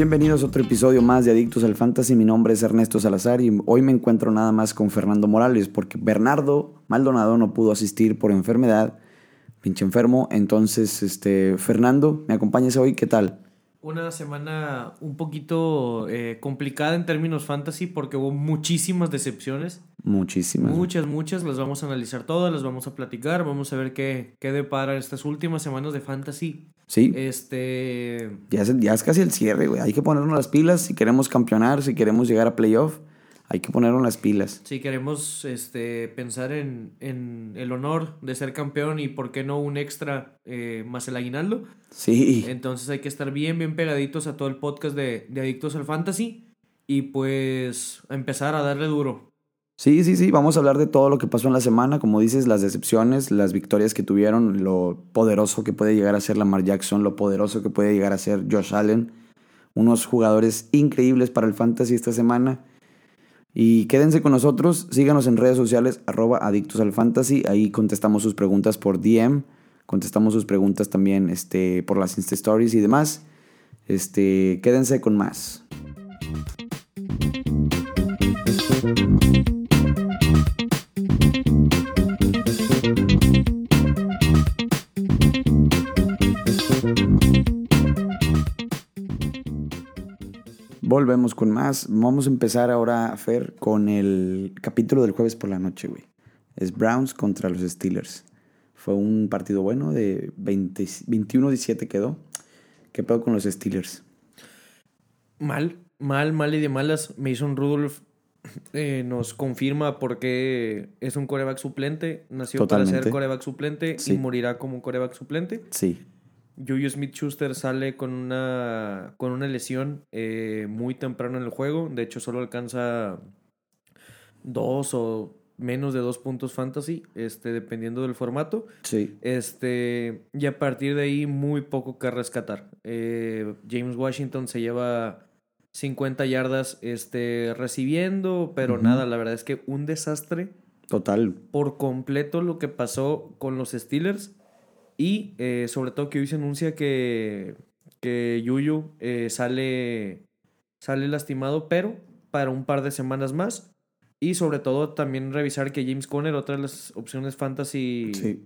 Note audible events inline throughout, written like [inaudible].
Bienvenidos a otro episodio más de Adictos al Fantasy. Mi nombre es Ernesto Salazar y hoy me encuentro nada más con Fernando Morales porque Bernardo Maldonado no pudo asistir por enfermedad, pinche enfermo. Entonces, este, Fernando, ¿me acompañas hoy? ¿Qué tal? Una semana un poquito eh, complicada en términos fantasy porque hubo muchísimas decepciones. Muchísimas. Muchas, muchas. Las vamos a analizar todas, las vamos a platicar. Vamos a ver qué, qué depara estas últimas semanas de fantasy. Sí. Este. Ya es, ya es casi el cierre, güey. Hay que ponernos las pilas si queremos campeonar, si queremos llegar a playoff. Hay que ponernos las pilas. Si queremos este, pensar en, en el honor de ser campeón y por qué no un extra eh, más el aguinaldo. Sí. Entonces hay que estar bien, bien pegaditos a todo el podcast de, de Adictos al Fantasy y pues empezar a darle duro. Sí, sí, sí. Vamos a hablar de todo lo que pasó en la semana. Como dices, las decepciones, las victorias que tuvieron, lo poderoso que puede llegar a ser Lamar Jackson, lo poderoso que puede llegar a ser Josh Allen. Unos jugadores increíbles para el fantasy esta semana. Y quédense con nosotros, síganos en redes sociales, arroba adictos al fantasy, ahí contestamos sus preguntas por DM, contestamos sus preguntas también este, por las Insta Stories y demás. Este, quédense con más. Volvemos con más. Vamos a empezar ahora, Fer, con el capítulo del jueves por la noche, güey. Es Browns contra los Steelers. Fue un partido bueno de 21-17 quedó. ¿Qué pedo con los Steelers? Mal, mal, mal y de malas. Mason Rudolph eh, nos confirma por qué es un coreback suplente. Nació Totalmente. para ser coreback suplente Sí. y morirá como un coreback suplente. Sí. Juju Smith Schuster sale con una, con una lesión eh, muy temprano en el juego. De hecho, solo alcanza dos o menos de dos puntos fantasy, este, dependiendo del formato. Sí. Este, y a partir de ahí, muy poco que rescatar. Eh, James Washington se lleva 50 yardas este, recibiendo, pero nada, la verdad es que un desastre Total. por completo lo que pasó con los Steelers. Y eh, sobre todo que hoy se anuncia que, que Yuyu eh, sale, sale lastimado, pero para un par de semanas más. Y sobre todo también revisar que James Conner, otra de las opciones fantasy Sí.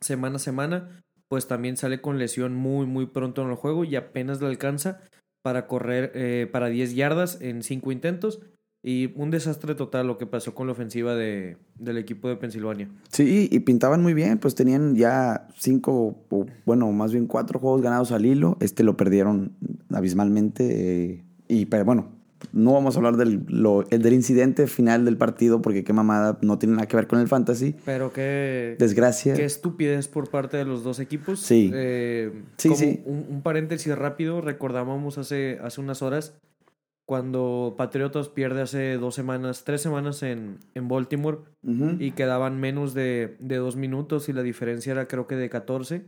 semana a semana, pues también sale con lesión muy, muy pronto en el juego y apenas le alcanza para correr eh, para 10 yardas en 5 intentos. Y un desastre total lo que pasó con la ofensiva de, del equipo de Pensilvania. Sí, y pintaban muy bien, pues tenían ya cinco, o bueno, más bien cuatro juegos ganados al hilo. Este lo perdieron abismalmente. eh, y pero bueno, no vamos a hablar del, lo- el del incidente final del partido, porque qué mamada, no tiene nada que ver con el fantasy. Pero qué, Desgracia. qué estupidez por parte de los dos equipos. Sí. Eh, Sí, como sí. Un, un paréntesis rápido, recordábamos hace, hace unas horas cuando Patriotas pierde hace dos semanas, tres semanas en, en Baltimore y quedaban menos de, de dos minutos y la diferencia era creo que de 14.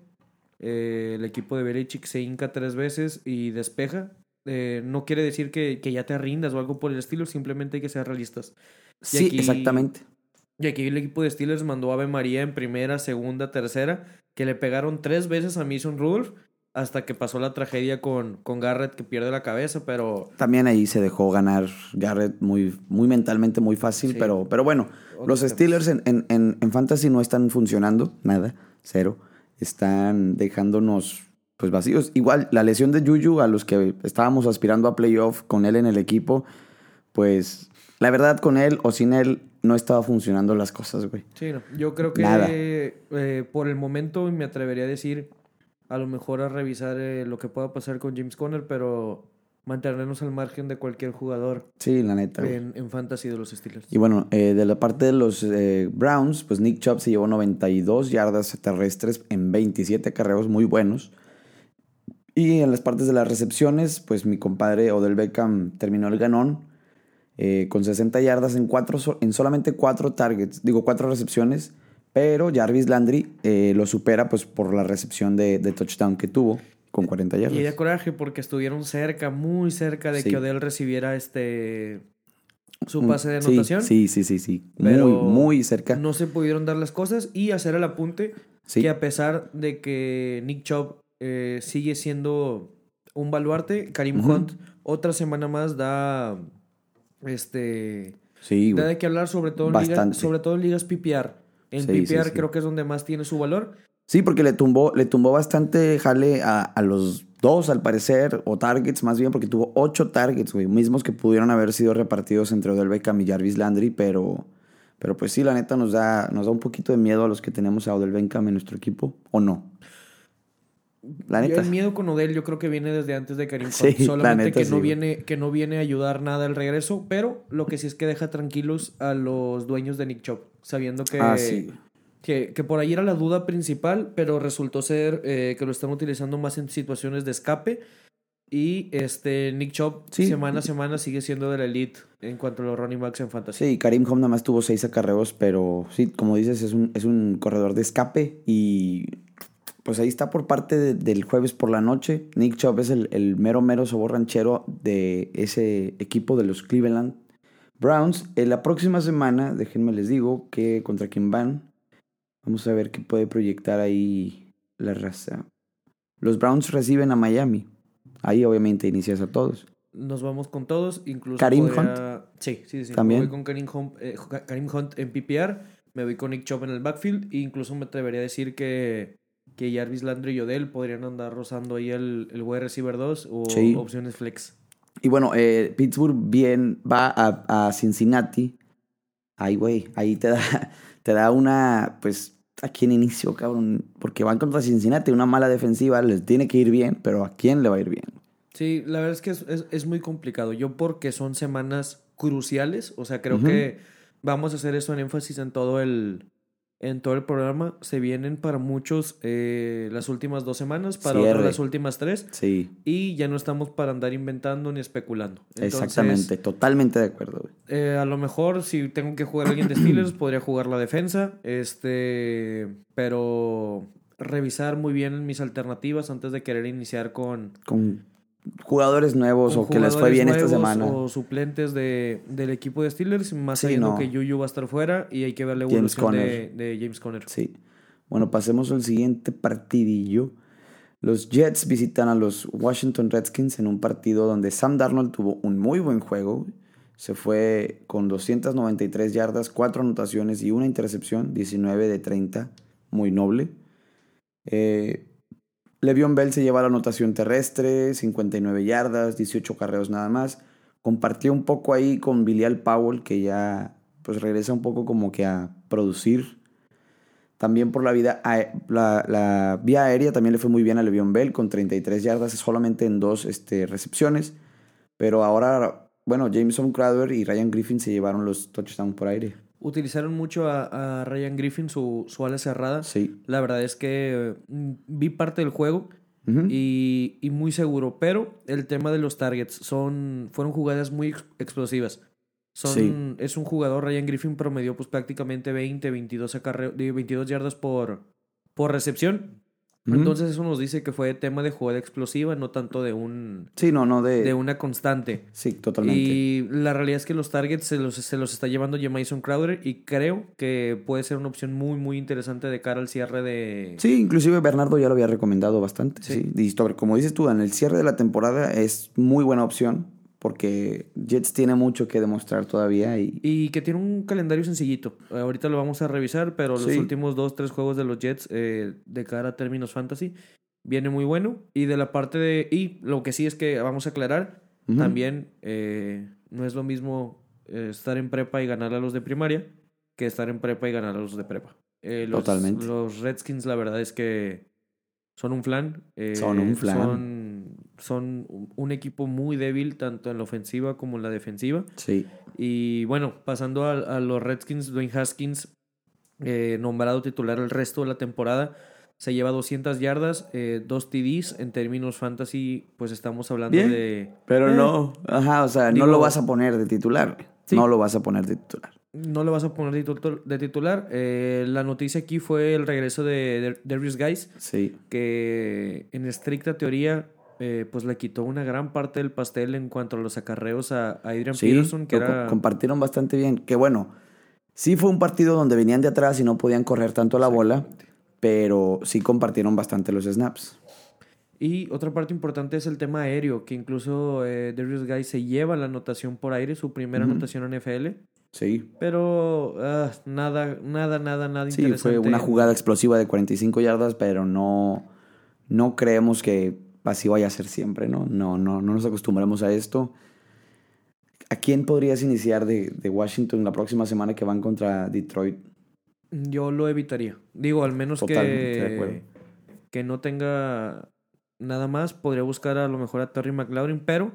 Eh, el equipo de Belichick se hinca tres veces y despeja. Eh, no quiere decir que, que ya te rindas o algo por el estilo, simplemente hay que ser realistas. Sí, aquí- exactamente. Y aquí el equipo de Steelers mandó a Ave María en primera, segunda, tercera, que le pegaron tres veces a Mason Rudolph hasta que pasó la tragedia con, con Garrett que pierde la cabeza, pero También ahí se dejó ganar Garrett muy, muy mentalmente, muy fácil, Sí. pero, pero bueno, los. Steelers en, en, en, en Fantasy no están funcionando, nada, cero. Están dejándonos pues vacíos. Igual, la lesión de Juju, a los que estábamos aspirando a playoff con él en el equipo, pues la verdad con él o sin él no estaba funcionando las cosas, güey. sí, no. yo creo que eh, por el momento me atrevería a decir a lo mejor a revisar eh, lo que pueda pasar con James Conner, pero mantenernos al margen de cualquier jugador Sí, la neta. en, en fantasy de los Steelers. Y bueno, eh, de la parte de los eh, Browns, pues Nick Chubb se llevó 92 yardas terrestres en 27 carreos muy buenos. Y en las partes de las recepciones, pues mi compadre Odell Beckham terminó el ganón eh, con 60 yardas en, cuatro, en solamente 4 targets, digo 4 recepciones. Pero Jarvis Landry eh, lo supera pues por la recepción de, de touchdown que tuvo con 40 yardas. Y de coraje porque estuvieron cerca, muy cerca de Sí. que Odell recibiera este su pase de anotación. Sí, sí, sí, sí. Pero muy, muy cerca. No se pudieron dar las cosas y hacer el apunte Sí. que a pesar de que Nick Chubb eh, sigue siendo un baluarte. Karim. Hunt, otra semana más, da. Este. Sí, Da de qué hablar, sobre todo, en ligas, sobre todo en ligas PPR. En Sí, PPR sí. creo que es donde más tiene su valor. Sí, porque le tumbó, le tumbó bastante jale a, a los dos, al parecer, o targets más bien, porque tuvo ocho targets, güey, mismos que pudieron haber sido repartidos entre Odell Beckham y Jarvis Landry, pero, pero pues sí, la neta nos da, nos da un poquito de miedo a los que tenemos a Odell Beckham en nuestro equipo, ¿o no? La Yo neta. el miedo con Odell yo creo que viene desde antes de Karim. [laughs] Sí, la Solamente neta que, sí, no viene, que no viene a ayudar nada al regreso. Pero lo que sí es que deja tranquilos a los dueños de Nick Chubb. Sabiendo que, Ah, sí. que, que por ahí era la duda principal, pero resultó ser eh, que lo están utilizando más en situaciones de escape. Y este Nick Chubb Sí. semana a semana sigue siendo de la elite en cuanto a los running backs en fantasy. Sí, Karim Hunt nada más tuvo seis acarreos, pero sí, como dices, es un, es un corredor de escape y pues ahí está por parte de- del jueves por la noche. Nick Chubb es el, el mero, mero sabor ranchero de ese equipo de los Cleveland Browns. En la próxima semana, déjenme les digo que contra quién van. Vamos a ver qué puede proyectar ahí la raza. Los Browns reciben a Miami. Ahí obviamente inicias a todos. Nos vamos con todos, incluso Karim podría- Sí, sí, sí. ¿También? Me voy con Karim Hunt, eh, Karim Hunt en PPR, me voy con Nick Chubb en el backfield e incluso me atrevería a decir que, que Jarvis Landry y Odell podrían andar rozando ahí el, el wide receiver 2 o Sí. opciones flex. Y bueno, eh, Pittsburgh bien va a, a Cincinnati. Ahí, güey, ahí te da, [laughs] te da una, pues, ¿a quién inicio, cabrón? Porque van contra Cincinnati, una mala defensiva, les tiene que ir bien, pero ¿a quién le va a ir bien? Sí, la verdad es que es, es- es muy complicado. Yo porque son semanas cruciales, o sea, creo que vamos a hacer eso en énfasis en todo el en todo el programa. Se vienen para muchos eh, las últimas dos semanas, para otros Cierre. las últimas tres. Sí, Y ya no estamos para andar inventando ni especulando. Entonces, exactamente, totalmente de acuerdo, eh, a lo mejor si tengo que jugar a alguien de Steelers, [clears throat] podría jugar la defensa. Este, pero revisar muy bien mis alternativas antes de querer iniciar con, Con jugadores nuevos o que les fue bien esta semana. O suplentes de, del equipo de Steelers, más Sí, sabiendo no. que Yuyu va a estar fuera y hay que ver la evolución de James Conner. Sí. Bueno, pasemos al siguiente partidillo. Los Jets visitan a los Washington Redskins en un partido donde Sam Darnold tuvo un muy buen juego. Se fue con 293 yardas, 4 anotaciones y una intercepción, 19 de 30, muy noble. Eh, Le'Veon Bell se lleva la anotación terrestre, 59 yardas, 18 carreos nada más. Compartió un poco ahí con Bilial Powell, que ya pues regresa un poco como que a producir. También por la, vida, la, la vía aérea también le fue muy bien a Le'Veon Bell con 33 yardas solamente en dos este, recepciones. Pero ahora, bueno, Jameson Crowder y Ryan Griffin se llevaron los touchdowns por aire. Utilizaron mucho a, a Ryan Griffin, su, su ala cerrada. Sí. La verdad es que mm, vi parte del juego y, y muy seguro. Pero el tema de los targets son fueron jugadas muy ex- explosivas. Son, Sí. Es un jugador, Ryan Griffin promedió pues prácticamente 20, 22, acarreo- de 22 yardas por, por recepción. Entonces eso nos dice que fue tema de jugada explosiva, no tanto de un Sí, no, no de... de una constante. Sí, totalmente. Y la realidad es que los targets se los, se los está llevando Jamison Crowder y creo que puede ser una opción muy, muy interesante de cara al cierre de... Sí, inclusive Bernardo ya lo había recomendado bastante. Sí. Sí. Y como dices tú, en el cierre de la temporada es muy buena opción porque Jets tiene mucho que demostrar todavía y Y que tiene un calendario sencillito. Ahorita lo vamos a revisar, pero los Sí. últimos dos, tres juegos de los Jets eh, de cara a términos fantasy viene muy bueno. Y de la parte de... Y lo que sí es que vamos a aclarar, también eh, no es lo mismo eh, estar en prepa y ganar a los de primaria que estar en prepa y ganar a los de prepa. Eh, los, Totalmente. Los Redskins, la verdad es que son un flan. eh, Son un flan. Son, son un equipo muy débil, tanto en la ofensiva como en la defensiva. Sí. Y bueno, pasando a, a los Redskins, Dwayne Haskins, eh, nombrado titular el resto de la temporada, se lleva 200 yardas, eh, dos TDs. En términos fantasy, pues estamos hablando Bien. de... Pero Eh, no, ajá, o sea, digo- no lo vas a poner de titular. Sí. No lo vas a poner de titular. No le vas a poner de titul- de titular. Eh, la noticia aquí fue el regreso de Darius Guys, Sí. que en estricta teoría, eh, pues le quitó una gran parte del pastel en cuanto a los acarreos a, a Adrian Sí, Peterson, que era... co- compartieron bastante bien. Que bueno, sí fue un partido donde venían de atrás y no podían correr tanto la bola, pero sí compartieron bastante los snaps. Y otra parte importante es el tema aéreo, que incluso eh, Darius Guy se lleva la anotación por aire, su primera anotación en NFL. Sí. Pero ah, nada, nada, nada, nada Sí, interesante. fue una jugada explosiva de 45 yardas, pero no, no creemos que así vaya a ser siempre, ¿no? No, no, no nos acostumbramos a esto. ¿A quién podrías iniciar de, de Washington la próxima semana que van contra Detroit? Yo lo evitaría. Digo, al menos Totalmente de acuerdo. que, que no tenga nada más. Podría buscar a lo mejor a Terry McLaurin, pero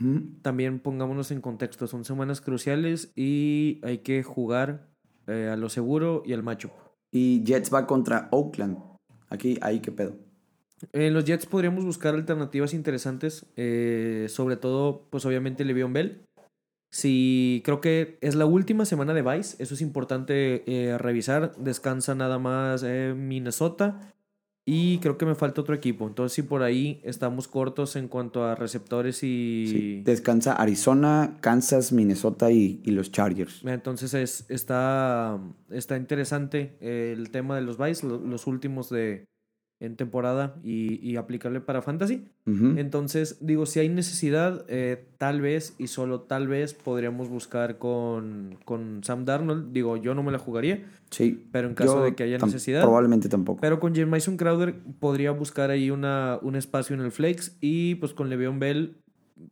Ujú. también pongámonos en contexto. Son semanas cruciales y hay que jugar eh, a lo seguro y al macho. Y Jets va contra Oakland. Aquí, ahí qué pedo. En los Jets podríamos buscar alternativas interesantes, eh, sobre todo, pues obviamente Le'Veon Bell. Si creo que es la última semana de Vice, eso es importante eh, revisar. Descansa nada más eh, Minnesota y creo que me falta otro equipo. Entonces, si por ahí estamos cortos en cuanto a receptores y... Sí. Descansa Arizona, Kansas, Minnesota y, y los Chargers. Entonces es, está, está interesante el tema de los Vice, lo- los últimos de en temporada y, y aplicarle para Fantasy. Entonces, digo, si hay necesidad, eh, tal vez y solo tal vez podríamos buscar con, con Sam Darnold. Digo, yo no me la jugaría, Sí. pero en caso Yo de que haya necesidad. Probablemente tampoco. Pero con Mason Crowder podría buscar ahí una, un espacio en el flex y pues con Le'Veon Bell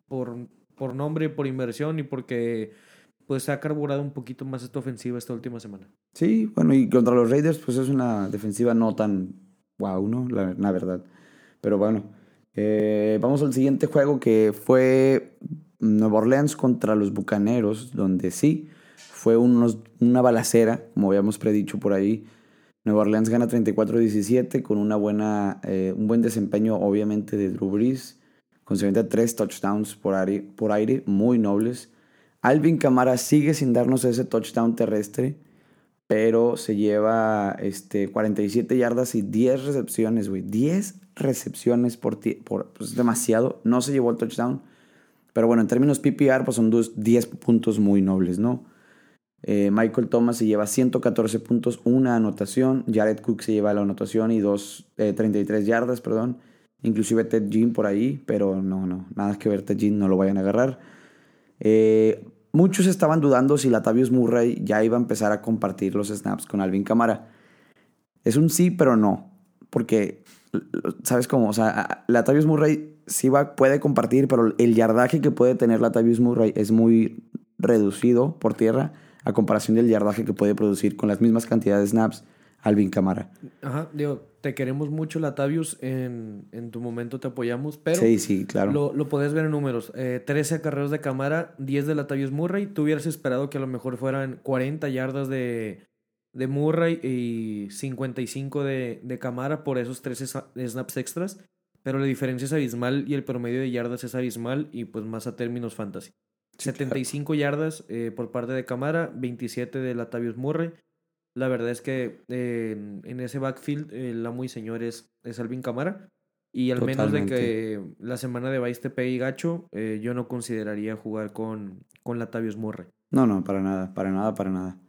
por, por nombre, por inversión y porque pues se ha carburado un poquito más esta ofensiva esta última semana. Sí, bueno, y contra los Raiders, pues es una defensiva no tan wow, ¿no? La, la verdad. Pero bueno, eh, vamos al siguiente juego que fue Nueva Orleans contra los Bucaneros, donde sí, fue unos, una balacera, como habíamos predicho por ahí. Nueva Orleans gana 34-17 con una buena, eh, un buen desempeño, obviamente, de Drew Brees, con 73 touchdowns por aire, por aire, muy nobles. Alvin Camara sigue sin darnos ese touchdown terrestre, pero se lleva este, 47 yardas y 10 recepciones, güey. 10 recepciones por, por pues, es demasiado. No se llevó el touchdown. Pero bueno, en términos PPR, pues son dos, 10 puntos muy nobles, ¿no? Eh, Michael Thomas se lleva 114 puntos, una anotación. Jared Cook se lleva la anotación y dos, eh, 33 yardas, perdón. Inclusive Ted Jean por ahí, pero no, no, nada que ver Ted Jean, no lo vayan a agarrar. Eh, muchos estaban dudando si Latavius Murray ya iba a empezar a compartir los snaps con Alvin Camara. Es un sí, pero no. Porque, ¿sabes cómo? O sea, Latavius Murray sí va, puede compartir, pero el yardaje que puede tener Latavius Murray es muy reducido por tierra a comparación del yardaje que puede producir con las mismas cantidades de snaps Alvin Camara. Ajá, digo, te queremos mucho, Latavius, en, en tu momento te apoyamos, pero sí, sí, claro. lo, lo podés ver en números. Eh, 13 acarreos de Camara, 10 de Latavius Murray. Tú hubieras esperado que a lo mejor fueran 40 yardas de, de Murray y 55 de, de Camara por esos 13 sa- snaps extras. Pero la diferencia es abismal y el promedio de yardas es abismal y pues más a términos fantasy. Sí, claro. 75 yardas eh, por parte de Camara, 27 de Latavius Murray. La verdad es que eh, en, ese backfield eh, el amo y señor es, es Alvin Camara. Y al menos de que la semana de Vice te pegue y gacho, eh, yo no consideraría jugar con, con Latavius Murray. No, no, para nada, para nada, para nada.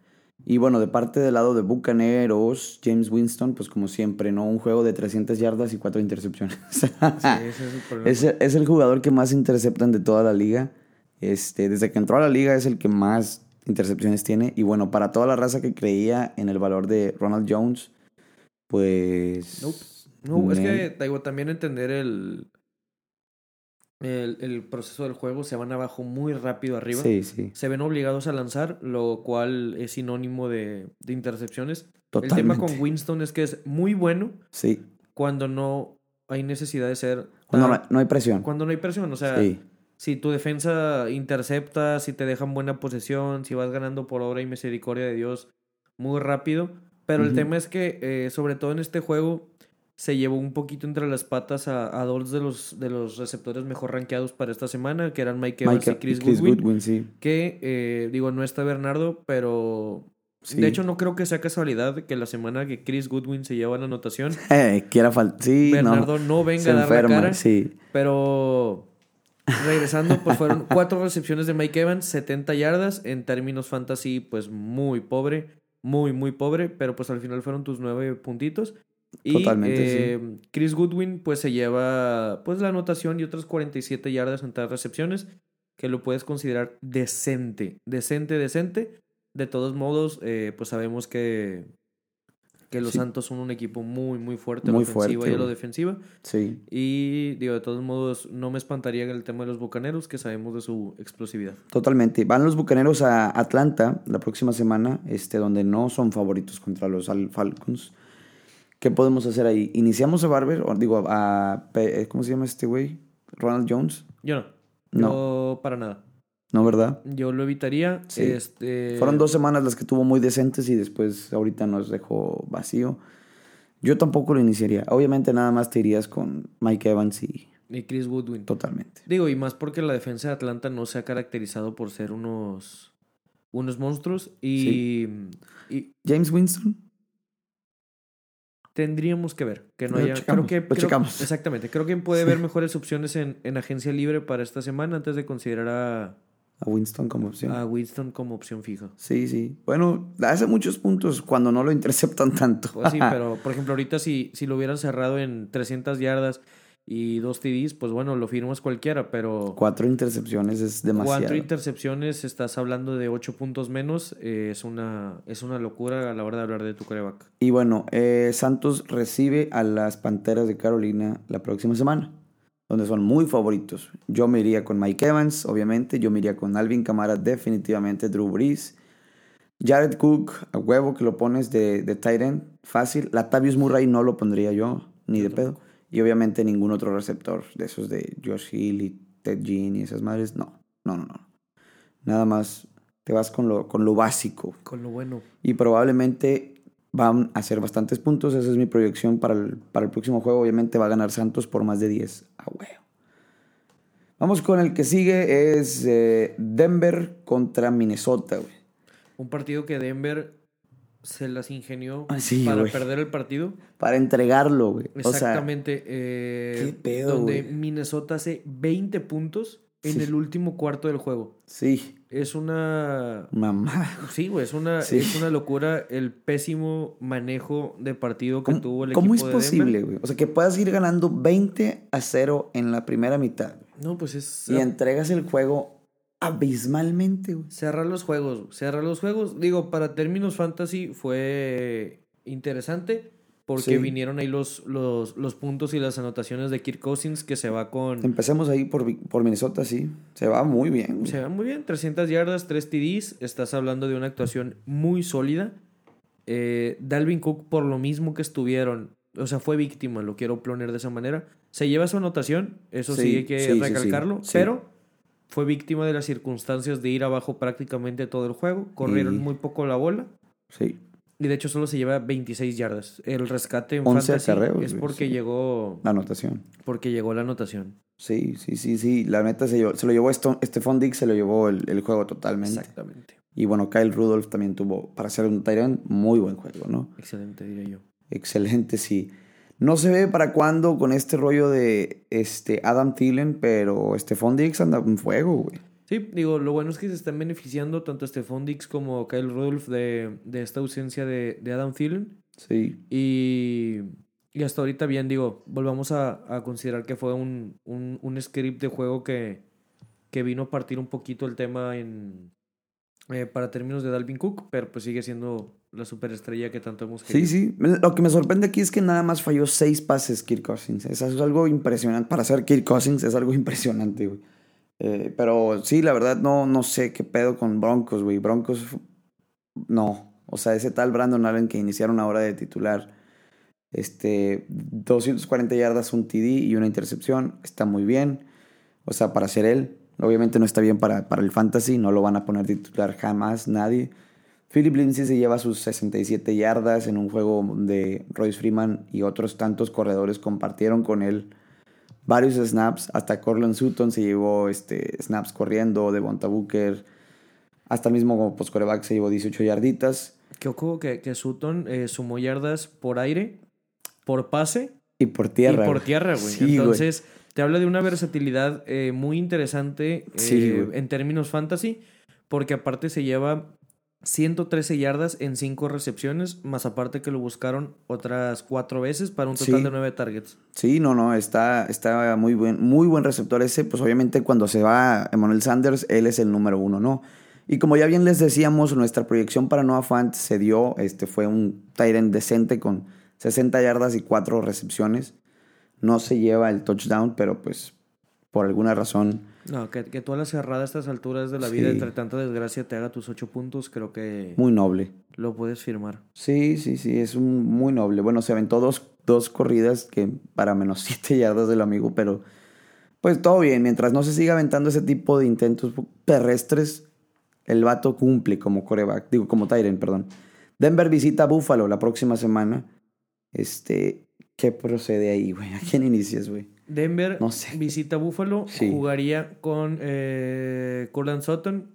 Y bueno, de parte del lado de Bucaneros, James Winston, pues como siempre, ¿no? Un juego de 300 yardas y 4 intercepciones. [laughs] Sí, ese es el problema. es, es el jugador que más interceptan de toda la liga. Este, desde que entró a la liga es el que más intercepciones tiene. Y bueno, para toda la raza que creía en el valor de Ronald Jones, pues... Nope. No, es que digo, también entender el, el, el proceso del juego, se van abajo muy rápido arriba. Sí, sí. Se ven obligados a lanzar, lo cual es sinónimo de, de intercepciones. El Totalmente. tema con Winston es que es muy bueno Sí. cuando no hay necesidad de ser. Cuando no, no hay presión. cuando no hay presión. O sea, Sí. Si tu defensa intercepta, si te dejan buena posesión, si vas ganando por obra y misericordia de Dios muy rápido. Pero el tema es que, eh, sobre todo en este juego, se llevó un poquito entre las patas a, a dos de los, de los receptores mejor rankeados para esta semana, que eran Mike Evans y Chris, Goodwin. sí. Que, eh, digo, no está Bernardo, pero Sí. de hecho, no creo que sea casualidad que la semana que Chris Goodwin se lleva la anotación, [laughs] Eh, quiera faltar. Sí, Bernardo no. no, venga Se a dar enferma, la cara. sí. Pero regresando, pues fueron cuatro recepciones de Mike Evans, 70 yardas. En términos fantasy, pues muy pobre, muy, muy pobre. Pero pues al final fueron tus nueve puntitos. Y Totalmente, eh, Chris Goodwin pues se lleva pues la anotación y otras 47 yardas en tres recepciones que lo puedes considerar decente, decente, decente. De todos modos, eh, pues sabemos que, que los Sí. Santos son un equipo muy, muy fuerte a Muy la ofensiva fuerte, y a la güey. defensiva. Sí, Y digo, de todos modos, no me espantaría el tema de los Bucaneros, que sabemos de su explosividad. totalmente. Van los Bucaneros a Atlanta la próxima semana, este, donde no son favoritos contra los Al- Falcons. ¿Qué podemos hacer ahí? ¿Iniciamos a Barber? O digo, a... ¿Cómo se llama este güey? ¿Ronald Jones? Yo no. No. Yo para nada. ¿No, verdad? Yo lo evitaría. Sí. Este, Fueron dos semanas las que tuvo muy decentes y después ahorita nos dejó vacío. Yo tampoco lo iniciaría. Obviamente nada más te irías con Mike Evans y Y Chris Woodwin. totalmente. Digo, y más porque la defensa de Atlanta no se ha caracterizado por ser unos, unos monstruos. Y, y James Winston. tendríamos que ver. Que no Lo haya. checamos, creo que, lo creo- checamos. Exactamente. Creo que puede haber mejores opciones en, en agencia libre para esta semana antes de considerar a, A Winston como opción. a Winston como opción fija. Sí, sí. Bueno, hace muchos puntos cuando no lo interceptan tanto. Pues sí, pero [laughs] por ejemplo, ahorita si, si lo hubieran cerrado en 300 yardas y dos TDs, pues bueno, lo firmas cualquiera, pero Cuatro intercepciones es demasiado. cuatro intercepciones, estás hablando de ocho puntos menos, eh, es, una, es una locura a la hora de hablar de tu coreback. Y bueno, eh, Santos recibe a las Panteras de Carolina la próxima semana, donde son muy favoritos. Yo me iría con Mike Evans, obviamente. Yo me iría con Alvin Kamara, definitivamente. Drew Brees. Jared Cook, a huevo que lo pones de, de tight end, fácil. Latavius Murray no lo pondría yo, ni de pedo. Y obviamente ningún otro receptor de esos de Josh Hill y Ted Jean y esas madres. No, no, no, no. Nada más te vas con lo, con lo básico Con lo bueno. y probablemente van a hacer bastantes puntos. Esa es mi proyección para el, para el próximo juego. Obviamente va a ganar Santos por más de 10 a huevo. Vamos con el que sigue, es eh, Denver contra Minnesota, güey. Un partido que Denver se las ingenió Ah, sí, para güey. perder el partido. Para entregarlo, güey. O sea, Exactamente. eh, ¿qué pedo, donde güey? Minnesota hace 20 puntos en Sí. el último cuarto del juego. sí, Es una mamá. Sí, güey, es una, Sí. es una locura el pésimo manejo de partido que ¿Cómo, tuvo el cómo equipo es de posible, güey? O sea, que puedas ir ganando 20 a 0 en la primera mitad No, pues es y entregas el juego abismalmente, güey. cerrar los juegos, cerrar los juegos. Digo, para términos fantasy fue interesante porque Sí. vinieron ahí los, los, los puntos y las anotaciones de Kirk Cousins que se va con... Empecemos ahí por, por Minnesota, sí. Se va muy bien. Se va muy bien, 300 yardas, 3 TDs. Estás hablando de una actuación muy sólida. Eh, Dalvin Cook, por lo mismo que estuvieron, o sea, fue víctima, lo quiero poner de esa manera. Se lleva su anotación, eso sí, Sí, hay que sí, recalcarlo, sí. pero fue víctima de las circunstancias de ir abajo prácticamente todo el juego. Corrieron muy poco la bola. Sí. Y de hecho solo se lleva 26 yardas. El rescate en 11 fantasy acarreos, es porque sí. llegó La anotación. porque llegó la anotación. Sí, sí, sí, sí. La neta se, llevó- se lo llevó Stephon Diggs, se lo llevó el, el juego totalmente. Exactamente. Y bueno, Kyle Rudolph también tuvo, para ser un Tyrant, muy buen juego, ¿no? Excelente, diría yo. Excelente, sí. No se ve para cuándo con este rollo de este Adam Thielen, pero Stephon Diggs anda en fuego, güey. Sí, digo, lo bueno es que se están beneficiando tanto Stephon Dix como Kyle Rudolph de, de esta ausencia de, de Adam Thielen. Sí, Y, y hasta ahorita bien, digo, volvamos a, a considerar que fue un, un, un script de juego que, que vino a partir un poquito el tema en eh, para términos de Dalvin Cook, pero pues sigue siendo la superestrella que tanto hemos sí, querido. sí. Lo que me sorprende aquí es que nada más falló seis pases Kirk Cousins. Eso es algo impresionante. Para ser Kirk Cousins es algo [laughs] impresionante, güey. Eh, pero sí, la verdad no, no sé qué pedo con Broncos, güey. Broncos, no. O sea, ese tal Brandon Allen que iniciaron ahora de titular, este, 240 yardas, un TD y una intercepción, está muy bien. O sea, para ser él, obviamente no está bien para, para el fantasy, no lo van a poner titular jamás nadie. Philip Lindsay se lleva sus 67 yardas en un juego de Royce Freeman y otros tantos corredores compartieron con él varios snaps. Hasta Cortland Sutton se llevó este, snaps corriendo, de Booker. Hasta el mismo postcoreback se llevó 18 yarditas. Que ojo que, que Sutton eh, sumó yardas por aire, por pase Y por tierra. y por tierra, güey. Sí, güey. Entonces, te habla de una versatilidad eh, muy interesante eh, Sí, güey. en términos fantasy, porque aparte se lleva 113 yardas en 5 recepciones, más aparte que lo buscaron otras 4 veces para un total Sí. de 9 targets. Sí, no, no, está, está muy buen, muy buen receptor ese. Pues obviamente cuando se va Emmanuel Sanders, él es el número uno, ¿no? Y como ya bien les decíamos, nuestra proyección para Noah Fant se dio, este fue un Tyrant decente con 60 yardas y 4 recepciones. No se lleva el touchdown, pero pues por alguna razón, No, que, que tú a la cerrada a estas alturas de la Sí. vida, entre tanta desgracia, te haga tus 8 puntos, creo que muy noble. lo puedes firmar. Sí, sí, sí, es un muy noble. Bueno, se aventó dos, dos corridas que para menos [laughs] 7 yardas del amigo, pero pues todo bien. Mientras no se siga aventando ese tipo de intentos terrestres, el vato cumple como coreback, digo, como Tyren, perdón. Denver visita a Buffalo la próxima semana. Este, ¿qué procede ahí, güey? ¿A quién inicias, güey? Denver No sé. visita Buffalo, Sí. jugaría con eh, Cortland Sutton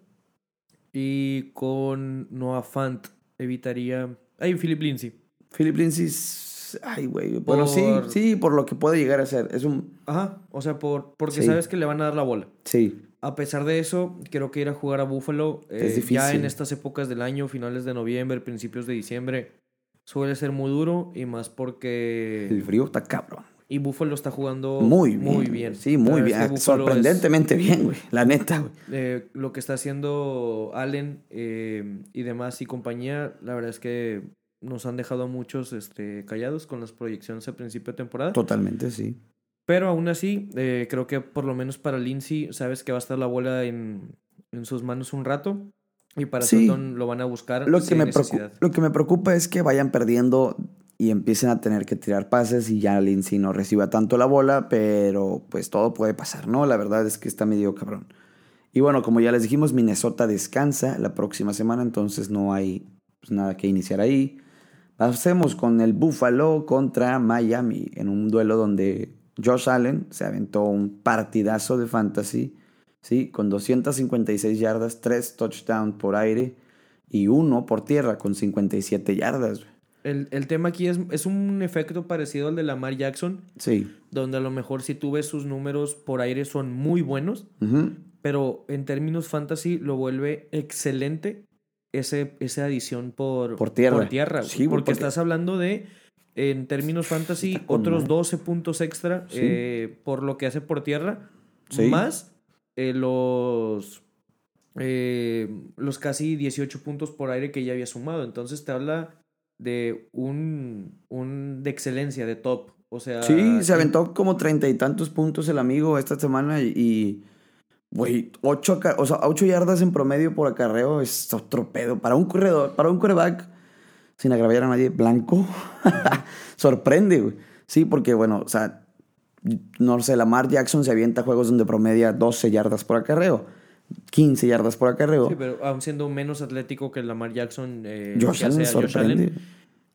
y con Noah Fant. Evitaría. Ay, Philip Lindsay. Philip Lindsay, es- ay, güey. Bueno, sí, Por- sí, por lo que puede llegar a ser. Es un, Ajá, o sea, por, porque Sí. sabes que le van a dar la bola. sí, A pesar de eso, creo que ir a jugar a Buffalo eh, Es difícil. ya en estas épocas del año, finales de noviembre, principios de diciembre, suele ser muy duro y más porque... el frío está cabrón. Y Buffalo está jugando Muy bien. Muy bien. Sí, muy bien. es que Buffalo es- Sorprendentemente bien, güey. La neta, güey. eh, lo que está haciendo Allen eh, y demás y compañía, la verdad es que nos han dejado a muchos este, callados con las proyecciones a principio de temporada. Totalmente, sí. Pero aún así, eh, creo que por lo menos para Lindsay, sabes que va a estar la bola en, en sus manos un rato. Y para Sí. Sutton lo van a buscar Lo que, me lo que me preocupa es que vayan perdiendo y empiecen a tener que tirar pases y ya Lindsay no reciba tanto la bola, pero pues todo puede pasar, ¿no? La verdad es que está medio cabrón. Y bueno, como ya les dijimos, Minnesota descansa la próxima semana, entonces no hay pues, nada que iniciar ahí. Pasemos con el Buffalo contra Miami en un duelo donde Josh Allen se aventó un partidazo de fantasy, ¿sí? Con 256 yardas, 3 touchdowns por aire y uno por tierra con 57 yardas. El, el tema aquí es, es un efecto parecido al de Lamar Jackson, Sí. donde a lo mejor si tú ves sus números por aire son muy buenos, pero en términos fantasy lo vuelve excelente ese, esa adición por, Por tierra. Por tierra. Sí, porque, porque- estás hablando de, en términos fantasy, otros madre. 12 puntos extra Sí. eh, por lo que hace por tierra, Sí. más eh, los, eh, los casi 18 puntos por aire que ya había sumado. Entonces te habla de un, un de excelencia, de top. O sea, Sí, se aventó como treinta y tantos puntos el amigo esta semana y- güey, ocho, o sea, ocho yardas en promedio por acarreo es otro pedo. Para un corredor, para un coreback, sin agraviar a nadie, blanco, [laughs] sorprende, güey. Sí, porque, bueno, o sea, no sé, Lamar Jackson se avienta juegos donde promedia 12 yardas por acarreo, 15 yardas por acarreo. Sí, pero aún siendo menos atlético que Lamar Jackson, eh, Josh Allen sea Josh sorprende. Allen,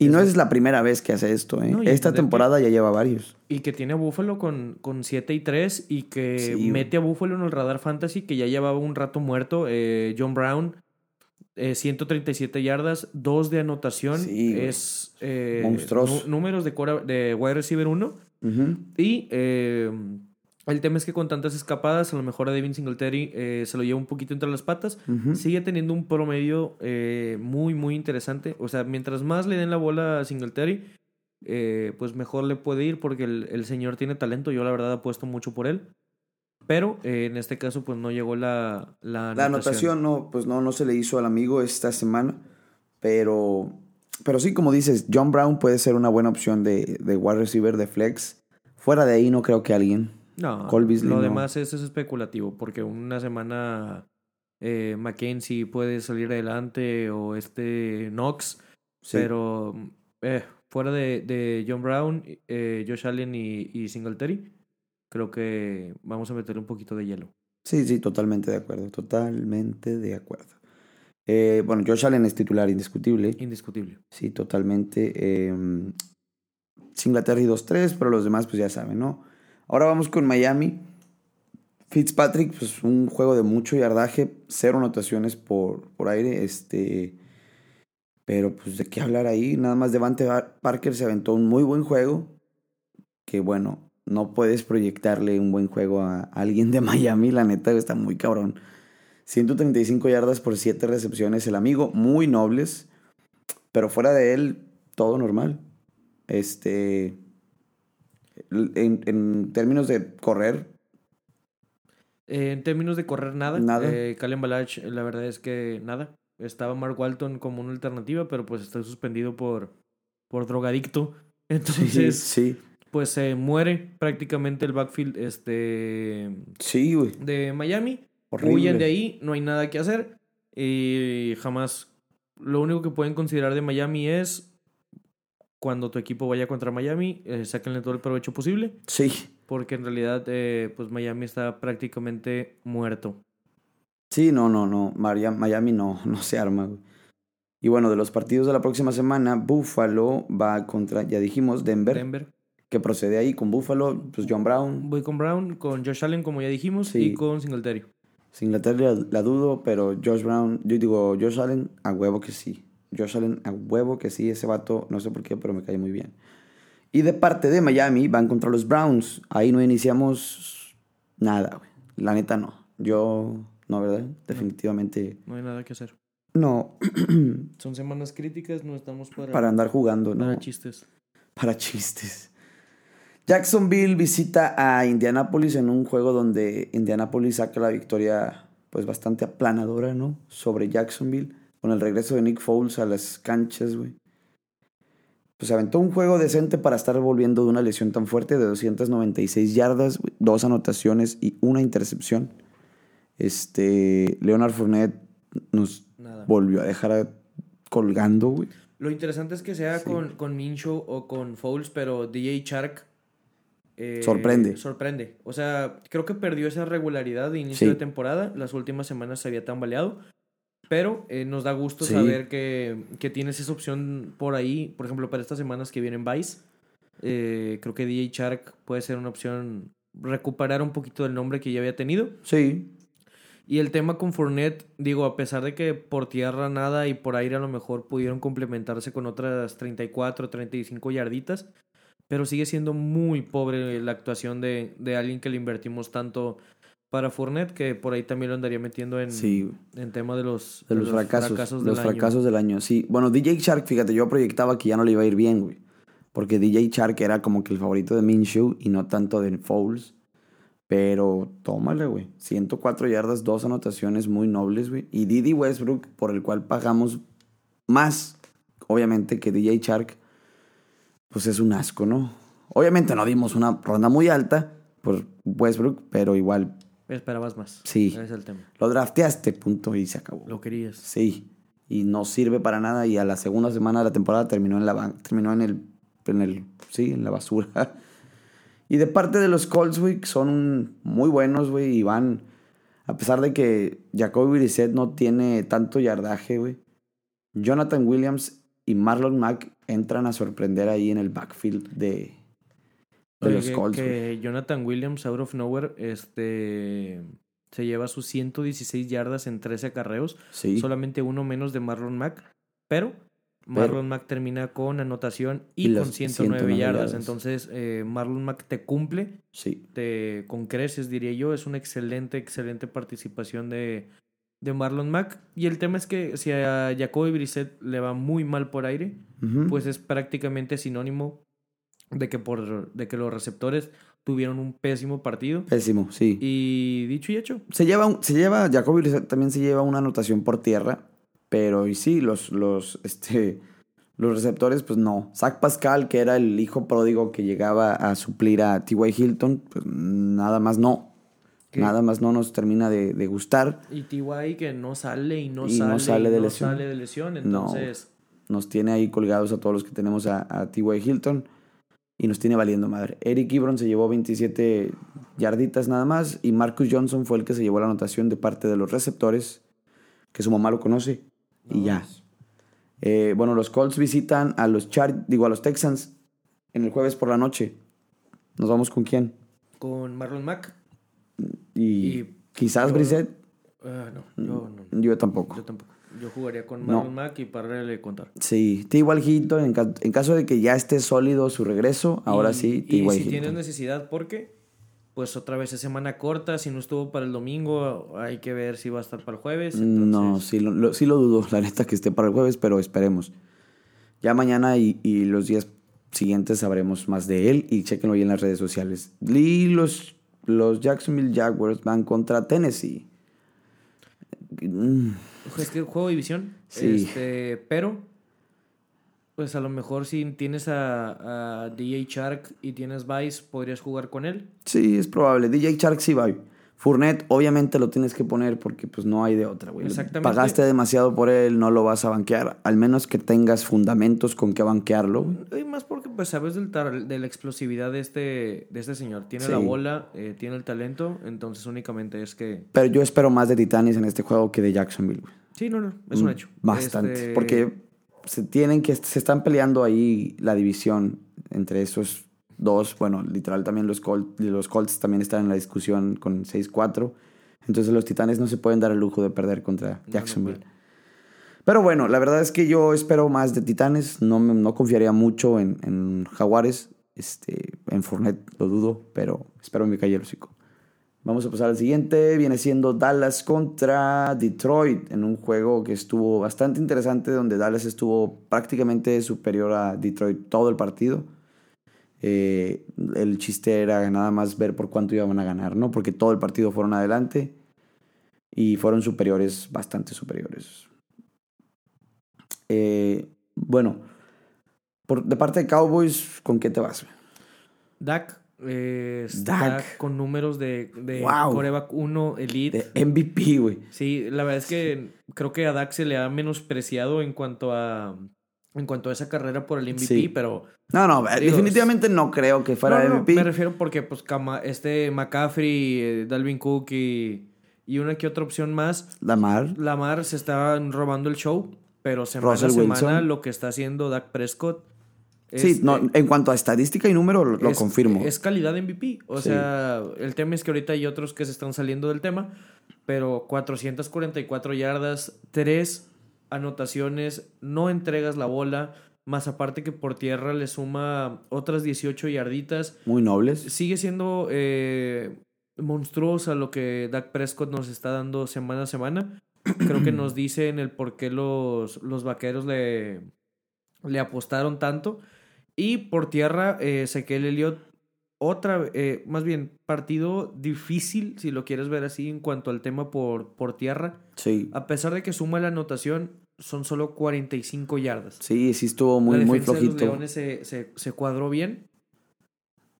Y no es la primera vez que hace esto, ¿eh? No, Esta de que- temporada ya lleva varios. y que tiene a Buffalo con, con 7 y 3 y que Sí, mete a Buffalo en el radar fantasy que ya llevaba un rato muerto. eh, John Brown, eh, 137 yardas, 2 de anotación. Sí, es eh, Monstruoso. números de, de wide receiver 1. Ujú. Y eh, el tema es que con tantas escapadas, a lo mejor a Devin Singletary eh, se lo lleva un poquito entre las patas. Sigue teniendo un promedio eh, muy, muy interesante. O sea, mientras más le den la bola a Singletary, eh, pues mejor le puede ir porque el, el señor tiene talento. Yo la verdad apuesto mucho por él. Pero en este caso, pues no llegó la, la, La anotación no, pues no, no se le hizo al amigo esta semana, pero, pero sí, como dices, John Brown puede ser una buena opción de, de wide receiver de flex. Fuera de ahí no creo que alguien. No, lo no. demás es, es especulativo porque una semana eh, Mackenzie puede salir adelante o este Knox, Sí. pero eh, fuera de, de John Brown, eh, Josh Allen y, y Singletary, creo que vamos a meter un poquito de hielo. Sí, sí, totalmente de acuerdo, totalmente de acuerdo. Eh, bueno, Josh Allen es titular indiscutible. Indiscutible. Sí, totalmente. Eh, Singletary 2-3, pero los demás pues ya saben, ¿no? Ahora vamos con Miami. Fitzpatrick, pues un juego de mucho yardaje, cero anotaciones por, por aire, este... Pero pues de qué hablar ahí, nada más Devante Parker se aventó un muy buen juego, que bueno, no puedes proyectarle un buen juego a alguien de Miami, la neta está muy cabrón. 135 yardas por 7 recepciones. El amigo, muy nobles. Pero fuera de él, todo normal. Este. En, en términos de correr, Eh, en términos de correr, nada. Nada. Eh, Kalen Balach, la verdad es que nada. Estaba Mark Walton como una alternativa, pero pues está suspendido por, por drogadicto. [laughs] Entonces, sí, pues se muere prácticamente el backfield este, sí, güey. de Miami. Horrible. Huyen de ahí, no hay nada que hacer. Y jamás. Lo único que pueden considerar de Miami es cuando tu equipo vaya contra Miami, eh, sáquenle todo el provecho posible. Sí, Porque en realidad, eh, pues Miami está prácticamente muerto. sí, no, no, no. Miami no, [laughs] no se arma, güey. Y bueno, de los partidos de la próxima semana, Buffalo va contra, ya dijimos, Denver, Denver. que procede ahí con Buffalo, pues John Brown. Voy con Brown, con Josh Allen, como ya dijimos, Sí. y con Singletary. Singletary la, la dudo, pero Josh Brown, yo digo Josh Allen, a huevo que sí. Josh Allen, a huevo que sí. Ese vato, no sé por qué, pero me cae muy bien. Y de parte de Miami, van contra los Browns. Ahí no iniciamos nada, güey. La neta no. Yo, no, ¿verdad? Definitivamente No hay nada que hacer. no. [clears throat] Son semanas críticas, no estamos para, para andar jugando, ¿no? para chistes. Para chistes. Jacksonville visita a Indianapolis en un juego donde Indianapolis saca la victoria pues bastante aplanadora, ¿no? Sobre Jacksonville con el regreso de Nick Foles a las canchas, güey. Pues aventó un juego decente para estar volviendo de una lesión tan fuerte de 296 yardas, dos anotaciones y una intercepción. Este, Leonard Fournette nos Nada. volvió a dejar a- colgando, güey. Lo interesante es que sea Sí. con, con Minshew o con Foles, pero DJ Shark eh, Sorprende. Sorprende. O sea, creo que perdió esa regularidad de inicio Sí. de temporada. Las últimas semanas se había tambaleado. Pero eh, nos da gusto Sí. saber que, que tienes esa opción por ahí. Por ejemplo, para estas semanas que vienen Vice. eh, creo que DJ Shark puede ser una opción. Recuperar un poquito del nombre que ya había tenido. Sí, Y el tema con Fournette, digo, a pesar de que por tierra nada y por aire a lo mejor pudieron complementarse con otras 34, 35 yarditas, pero sigue siendo muy pobre la actuación de, de alguien que le invertimos tanto para Fournette, que por ahí también lo andaría metiendo en, sí, en tema de los, De los, fracasos. del los año. fracasos del año, sí. Bueno, DJ Shark, fíjate, yo proyectaba que ya no le iba a ir bien, güey. Porque DJ Shark era como que el favorito de Minshew y no tanto de Foles. Pero tómale, güey. 104 yardas, dos anotaciones muy nobles, güey. Y Didi Westbrook, por el cual pagamos más, obviamente, que DJ Shark, pues es un asco, ¿no? Obviamente no dimos una ronda muy alta por Westbrook, pero igual, Esperabas más. Sí. Ese es el tema. lo drafteaste, punto, y se acabó. Lo querías. Sí, y no sirve para nada y a la segunda semana de la temporada terminó en la terminó en el en el sí, en la basura. [laughs] Y de parte de los Colts, güey, son muy buenos, güey, y van a pesar de que Jacoby Brissett no tiene tanto yardaje, güey. Jonathan Williams y Marlon Mack entran a sorprender ahí en el backfield de, de Oye, los que- Colts. güey. que Jonathan Williams, out of nowhere, este se lleva sus 116 yardas en 13 acarreos. Sí. solamente uno menos de Marlon Mack, pero Marlon Mack termina con anotación y, con 109, 109 yardas. yardas. Entonces, eh, Marlon Mack te cumple, Sí. te, con creces, diría yo. Es una excelente, excelente participación de, de Marlon Mack. Y el tema es que si a Jacoby Brissett le va muy mal por aire, pues es prácticamente sinónimo de que, por, de que los receptores tuvieron un pésimo partido. Pésimo, sí. Y dicho y hecho, Se lleva, un- se lleva, Jacoby también se lleva una anotación por tierra, pero y sí, los, los, [laughs] este, los receptores, pues no. Zach Pascal, que era el hijo pródigo que llegaba a suplir a T.Y. Hilton, pues nada más no. ¿Qué? Nada más no nos termina de, de gustar. Y TY que no sale y no Y sale no sale y de no lesión. sale de lesión. No. Entonces, Nos tiene ahí colgados a todos los que tenemos a, a T.Y. Hilton y nos tiene valiendo madre. Eric Ebron se llevó 27 yarditas nada más y Marcus Johnson fue el que se llevó la anotación de parte de los receptores, que su mamá lo conoce. Y ya. Eh, bueno, los Colts visitan a los Char digo, a los Texans en el jueves por la noche. ¿Nos vamos con quién? con Marlon Mack. Y, Y quizás yo- Brissett. ah, no, yo no. Yo tampoco. Yo tampoco. Yo jugaría con No. Marlon Mack y para le contar. Sí, T.Y. Hilton, en, ca- en caso de que ya esté sólido su regreso, ahora Y- sí, Y T.Y. si Hilton. tienes necesidad, ¿por qué? pues otra vez es semana corta. Si no estuvo para el domingo, hay que ver si va a estar para el jueves. No, sí lo, lo- sí lo dudo, la neta que esté para el jueves, pero esperemos. Ya mañana y, y los días siguientes sabremos más de él y chequenlo ahí en las redes sociales. Y los, los Jacksonville Jaguars van contra Tennessee. Mm, Es que juego de división. Sí. Este, pero, pues a lo mejor si tienes a, a DJ Shark y tienes Vice, podrías jugar con él. Sí, es probable. DJ Shark sí va. Fournette, obviamente lo tienes que poner porque pues no hay de otra, güey. Exactamente. Pagaste demasiado por él, no lo vas a banquear. Al menos que tengas fundamentos con que banquearlo. güey. Y más porque pues sabes del tar- de la explosividad de este, de este señor. Tiene Sí. la bola, eh, tiene el talento, entonces únicamente es que... Pero yo espero más de Titanes en este juego que de Jacksonville, güey. Sí, no, no, es un Mm, hecho. Bastante. Este, Porque se tienen que. Se están peleando ahí la división entre esos dos. Bueno, literal también los Colts, los Colts también están en la discusión con 6-4. Entonces los Titanes no se pueden dar el lujo de perder contra no Jacksonville. Pero bueno, la verdad es que yo espero más de Titanes. No, no confiaría mucho en, en Jaguares. Este, en Fournette lo dudo, pero espero me calle el hocico. Vamos a pasar al siguiente. Viene siendo Dallas contra Detroit en un juego que estuvo bastante interesante, donde Dallas estuvo prácticamente superior a Detroit todo el partido. Eh, el chiste era nada más ver por cuánto iban a ganar, ¿no? Porque todo el partido fueron adelante y fueron superiores, bastante superiores. Eh, bueno, por, de parte de Cowboys, ¿con qué te vas? Dak, eh, Dak. está con números de, de Wow. coreback 1 elite. De MVP, güey. Sí, la verdad es que creo que a Dak se le ha menospreciado en cuanto a en cuanto a esa carrera por el MVP, Sí. pero No, no, Digo, definitivamente no creo que fuera No, MVP. me refiero porque pues este McCaffrey, eh, Dalvin Cook y, y una que otra opción más, Lamar. Lamar se estaban robando el show, pero semana Russell a semana Wilson. lo que está haciendo Dak Prescott es, Sí, no, en cuanto a estadística y número, lo, es- confirmo. Es calidad de MVP. O Sí. sea, el tema es que ahorita hay otros que se están saliendo del tema, pero 444 yardas, 3 anotaciones, no entregas la bola, más aparte que por tierra le suma otras 18 yarditas. Muy nobles. Sigue siendo eh, monstruosa lo que Dak Prescott nos está dando semana a semana. Creo que [clears throat] nos dice en el por qué los, los vaqueros le, le apostaron tanto. Y por tierra, eh, Ezequiel Elliott, otra, eh, más bien, partido difícil, si lo quieres ver así, en cuanto al tema por, por tierra. Sí. A pesar de que suma la anotación, son solo 45 yardas. Sí, sí estuvo muy, la muy de los flojito. Leones se, se, se cuadró bien.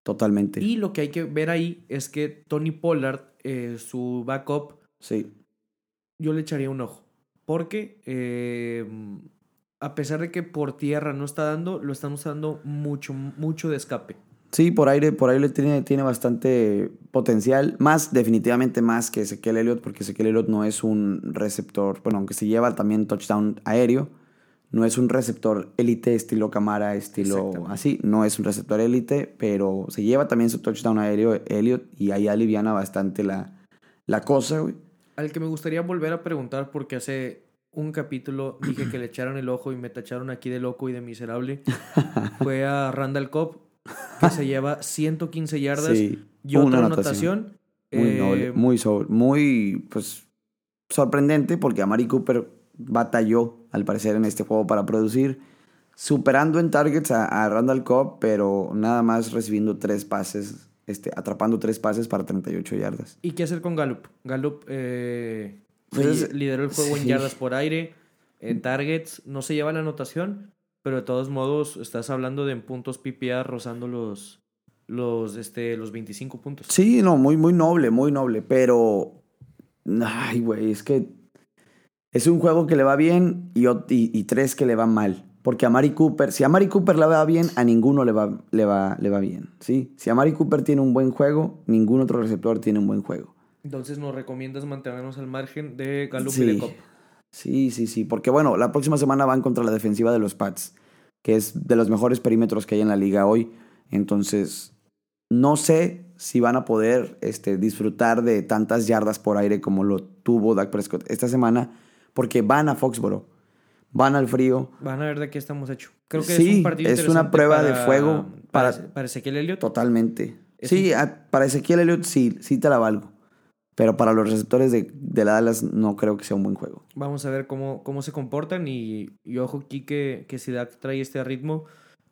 Totalmente. Y lo que hay que ver ahí es que Tony Pollard, eh, su backup, Sí. Yo le echaría un ojo. Porque eh, a pesar de que por tierra no está dando, lo están usando mucho, mucho de escape. Sí, por aire, por aire tiene, tiene bastante potencial. Más, definitivamente más que Ezequiel Elliott, porque Ezequiel Elliott no es un receptor, bueno, aunque se lleva también touchdown aéreo, no es un receptor élite estilo Camara, estilo así, no es un receptor élite, pero se lleva también su touchdown aéreo Elliott y ahí aliviana bastante la, la cosa, güey. Al que me gustaría volver a preguntar, porque hace un capítulo dije que le echaron el ojo y me tacharon aquí de loco y de miserable, [laughs] fue a Randall Cobb, que se lleva 115 yardas Sí, y una otra anotación. Muy Eh, noble, muy, so- muy pues, sorprendente porque Amari Cooper batalló, al parecer, en este juego para producir, superando en targets a, a Randall Cobb, pero nada más recibiendo tres pases, este, atrapando tres pases para 38 yardas. ¿Y qué hacer con Gallup? Gallup eh, Pues li- es- lideró el juego en [laughs] yardas por aire, en targets, no se lleva la anotación, pero de todos modos estás hablando de en puntos PPA rozando los, los, este, los 25 puntos. Sí, no, muy, muy noble, muy noble, pero... Ay, güey, es que es un juego que le va bien y, y, y tres que le va mal. Porque a Mari Cooper, si a Mari Cooper le va bien, a ninguno le va, le va, le va bien. ¿sí? Si a Mari Cooper tiene un buen juego, ningún otro receptor tiene un buen juego. Entonces nos recomiendas mantenernos al margen de Gallup y de Cobb. Sí, sí, sí. Porque bueno, la próxima semana van contra la defensiva de los Pats, que es de los mejores perímetros que hay en la liga hoy. Entonces, no sé si van a poder este, disfrutar de tantas yardas por aire como lo tuvo Dak Prescott esta semana, porque van a Foxboro, van al frío. Van a ver de qué estamos hechos. Creo que Sí, es un partido es una prueba de fuego para, para- para Ezequiel Elliott. Totalmente. Sí, para Ezequiel Elliott sí, sí te la valgo. Pero para los receptores de, de la Dallas no creo que sea un buen juego. Vamos a ver cómo, cómo se comportan y, y ojo aquí que, que si Dak trae este ritmo,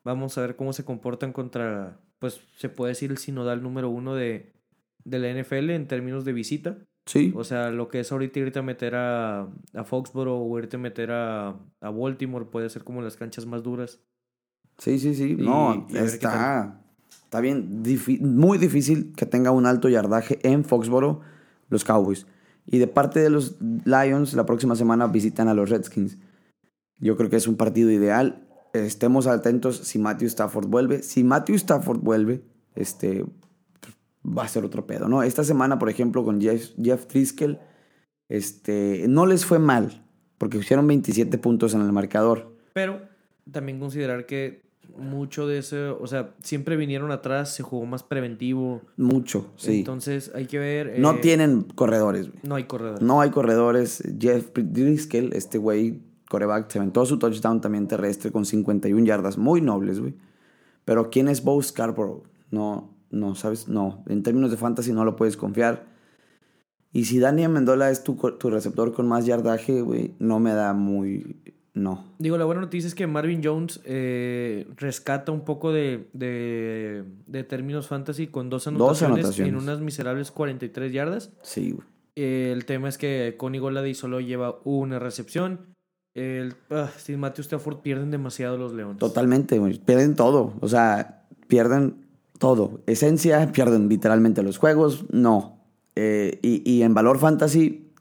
vamos a ver cómo se comportan contra, pues se puede decir el sinodal número uno de, de la NFL en términos de visita. Sí. O sea, lo que es ahorita irte a meter a, a Foxborough o irte a meter a, a Baltimore puede ser como las canchas más duras. Sí, sí, sí. no, está, está bien, muy difícil que tenga un alto yardaje en Foxborough los Cowboys. Y de parte de los Lions, la próxima semana visitan a los Redskins. Yo creo que es un partido ideal. Estemos atentos si Matthew Stafford vuelve. Si Matthew Stafford vuelve, este, va a ser otro pedo, ¿no? Esta semana, por ejemplo, con Jeff, Jeff Triskel, este, no les fue mal, porque hicieron 27 puntos en el marcador. Pero también considerar que mucho de eso, o sea, siempre vinieron atrás, se jugó más preventivo. Mucho, sí. Entonces hay que ver. no eh, tienen corredores. No hay corredores. No hay corredores. Jeff Driscoll, este güey, coreback, se aventó su touchdown también terrestre con 51 yardas, muy nobles, güey. Pero ¿quién es Bo Scarborough? No, no, ¿sabes? No, en términos de fantasy no lo puedes confiar. Y si Dani Amendola es tu, tu receptor con más yardaje, güey, no me da muy no. Digo, la buena noticia es que Marvin Jones eh, rescata un poco de, de, términos fantasy con dos anotaciones, en unas miserables 43 yardas. Sí, el tema es que Connie Golady solo lleva una recepción. El, uh, Matthew Stafford pierden demasiado los Leones. Totalmente, güey. Pierden todo. O sea, pierden todo. Esencia, pierden literalmente los juegos. No. Eh, y, y en valor fantasy,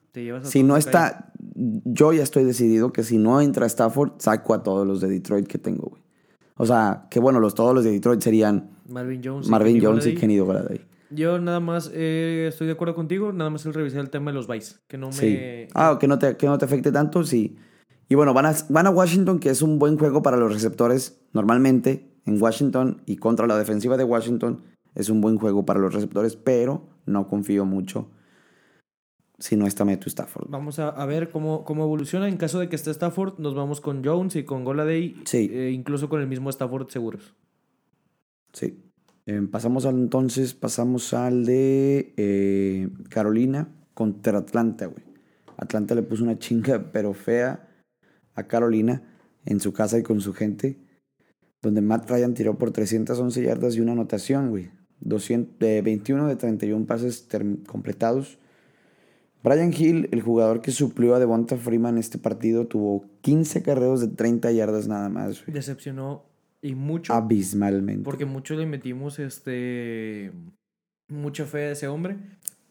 si no está, yo ya estoy decidido que si no entra Stafford, saco a todos los de Detroit que tengo, güey. O sea, que bueno, los, todos los de Detroit serían Marvin Jones, Marvin y Jones y Kenny Golladay. Yo nada más eh, estoy de acuerdo contigo, nada más el revisar el tema de los Vice, que no me... Ah, que no te, que no te afecte tanto, sí. Y bueno, van a, van a Washington, que es un buen juego para los receptores. Normalmente, en Washington y contra la defensiva de Washington, es un buen juego para los receptores, pero no confío mucho si no está Matthew Stafford. Vamos a, ver cómo, cómo evoluciona. En caso de que esté Stafford, nos vamos con Jones y con Goladay. Sí. Eh, incluso con el mismo Stafford seguros. Sí. Eh, pasamos al entonces, pasamos al de eh, Carolina contra Atlanta, güey. Atlanta le puso una chinga pero fea a Carolina en su casa y con su gente, donde Matt Ryan tiró por 311 yardas y una anotación, güey. 21 de 31 pases completados Brian Hill, el jugador que suplió a Devonta Freeman en este partido, tuvo 15 carreos de 30 yardas nada más. Decepcionó y mucho. Abismalmente. Porque mucho le metimos este mucha fe a ese hombre.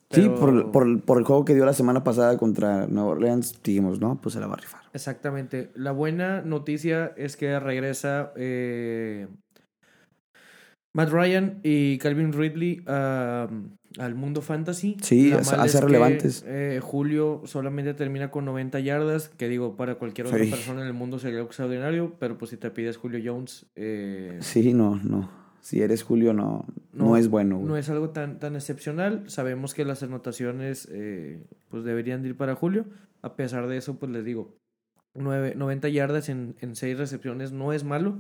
Sí, por, por, el juego que dio la semana pasada contra Nueva Orleans, dijimos, no, pues se la va a rifar. Exactamente. La buena noticia es que regresa eh, Matt Ryan y Calvin Ridley al mundo fantasy. Sí, a ser relevantes. Eh, Julio solamente termina con 90 yardas, que digo, para cualquier otra persona en el mundo sería extraordinario, pero pues si te pides Julio Jones... Eh, sí, no, no. Si eres Julio, no, no, es bueno. No es algo tan, tan excepcional. Sabemos que las anotaciones eh, pues deberían ir para Julio. A pesar de eso, pues les digo, 90 yardas en, en 6 recepciones no es malo.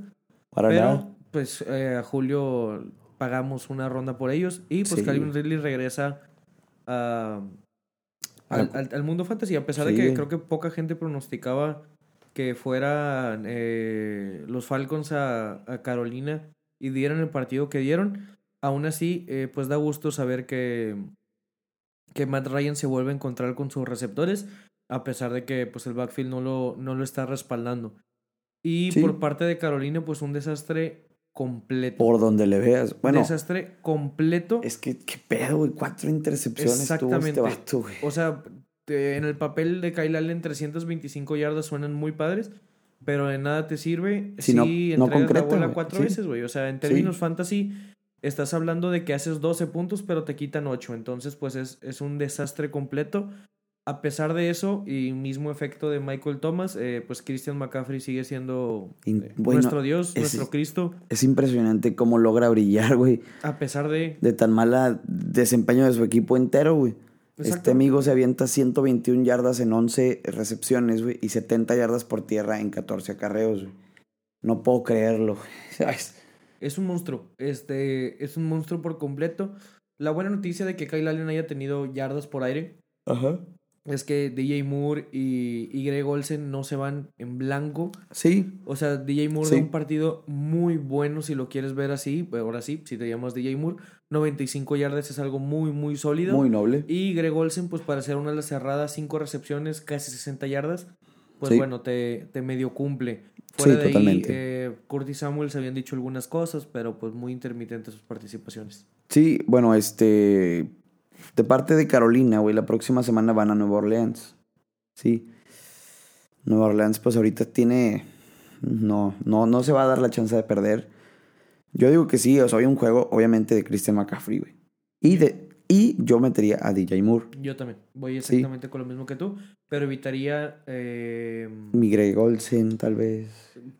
Para nada pues eh, a Julio pagamos una ronda por ellos y pues Calvin Ridley regresa a, al, mundo fantasy, a pesar de que creo que poca gente pronosticaba que fueran eh, los Falcons a, Carolina y dieran el partido que dieron. Aún así, eh, pues da gusto saber que, que Matt Ryan se vuelve a encontrar con sus receptores, a pesar de que pues el backfield no lo, no lo está respaldando. Y por parte de Carolina, pues un desastre completo. Por donde le veas. Bueno. Desastre completo. Es que, qué pedo, güey. Cuatro intercepciones Exactamente. tuvo este vato, güey. O sea, en el papel de Kyle Allen, 325 yardas suenan muy padres, pero de nada te sirve si, no, entregas la bola cuatro veces, güey. O sea, en términos fantasy, estás hablando de que haces 12 puntos, pero te quitan 8. Entonces, pues es, es un desastre completo a pesar de eso y mismo efecto de Michael Thomas, eh, pues Christian McCaffrey sigue siendo eh, nuestro Dios, nuestro Cristo. Es impresionante cómo logra brillar, güey. A pesar de... De tan mala desempeño de su equipo entero, güey. Este amigo se avienta 121 yardas en 11 recepciones, güey, y 70 yardas por tierra en 14 acarreos, güey. No puedo creerlo, [laughs] es un monstruo. Este, es un monstruo por completo. La buena noticia de que Kyle Allen haya tenido yardas por aire Ajá. Es que DJ Moore y, y Greg Olsen no se van en blanco. Sí, O sea, DJ Moore Sí. da un partido muy bueno si lo quieres ver así. Ahora sí, si te llamas DJ Moore, 95 yardas es algo muy, muy sólido. muy noble. Y Greg Olsen, pues para hacer una de las cerradas, 5 recepciones, casi 60 yardas. Pues Sí. bueno, te, te medio cumple. Fuera Sí, de ahí, totalmente. eh, Curtis Samuels habían dicho algunas cosas, pero pues muy intermitentes sus participaciones. Sí, bueno, este. De parte de Carolina, güey, la próxima semana van a Nueva Orleans. Sí. Nueva Orleans, pues ahorita tiene. No, no, no se va a dar la chance de perder. Yo digo que sí, o sea, hay un juego, obviamente, de Christian McCaffrey, güey. Y, de, y yo metería a DJ Moore. Yo también. Voy Sí. exactamente con lo mismo que tú, pero evitaría. eh, Mi Greg Olsen, tal vez.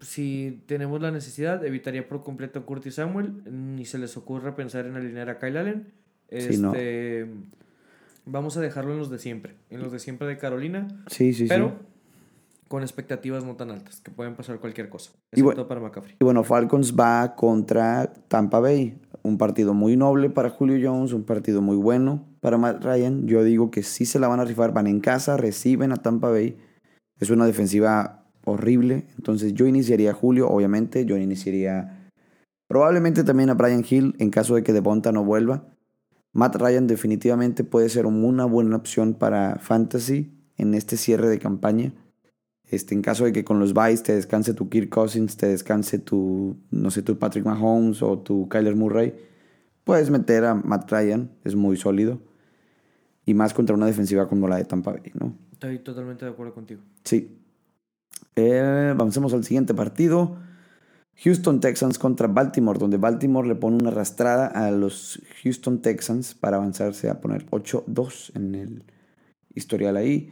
si tenemos la necesidad, evitaría por completo a Curtis Samuel. Ni se les ocurra pensar en alinear a Kyle Allen. Sí, no. Este, Vamos a dejarlo en los de siempre. En los de siempre de Carolina. Sí, sí, pero sí. con expectativas no tan altas, que pueden pasar cualquier cosa. Y Excepto bueno- para McCaffrey. Y bueno, Falcons va contra Tampa Bay. Un partido muy noble para Julio Jones, un partido muy bueno para Matt Ryan. Yo digo que sí se la van a rifar, van en casa, reciben a Tampa Bay. Es una defensiva horrible. Entonces yo iniciaría a Julio, obviamente. Yo iniciaría probablemente también a Brian Hill en caso de que Devonta no vuelva. Matt Ryan definitivamente puede ser una buena opción para Fantasy en este cierre de campaña. Este, en caso de que con los buys te descanse tu Kirk Cousins, te descanse tu, no sé, tu Patrick Mahomes o tu Kyler Murray, puedes meter a Matt Ryan, es muy sólido. Y más contra una defensiva como la de Tampa Bay, ¿no? Estoy totalmente de acuerdo contigo. Sí. Eh, avancemos al siguiente partido. Houston Texans contra Baltimore, donde Baltimore le pone una arrastrada a los Houston Texans para avanzarse a poner 8-2 en el historial ahí.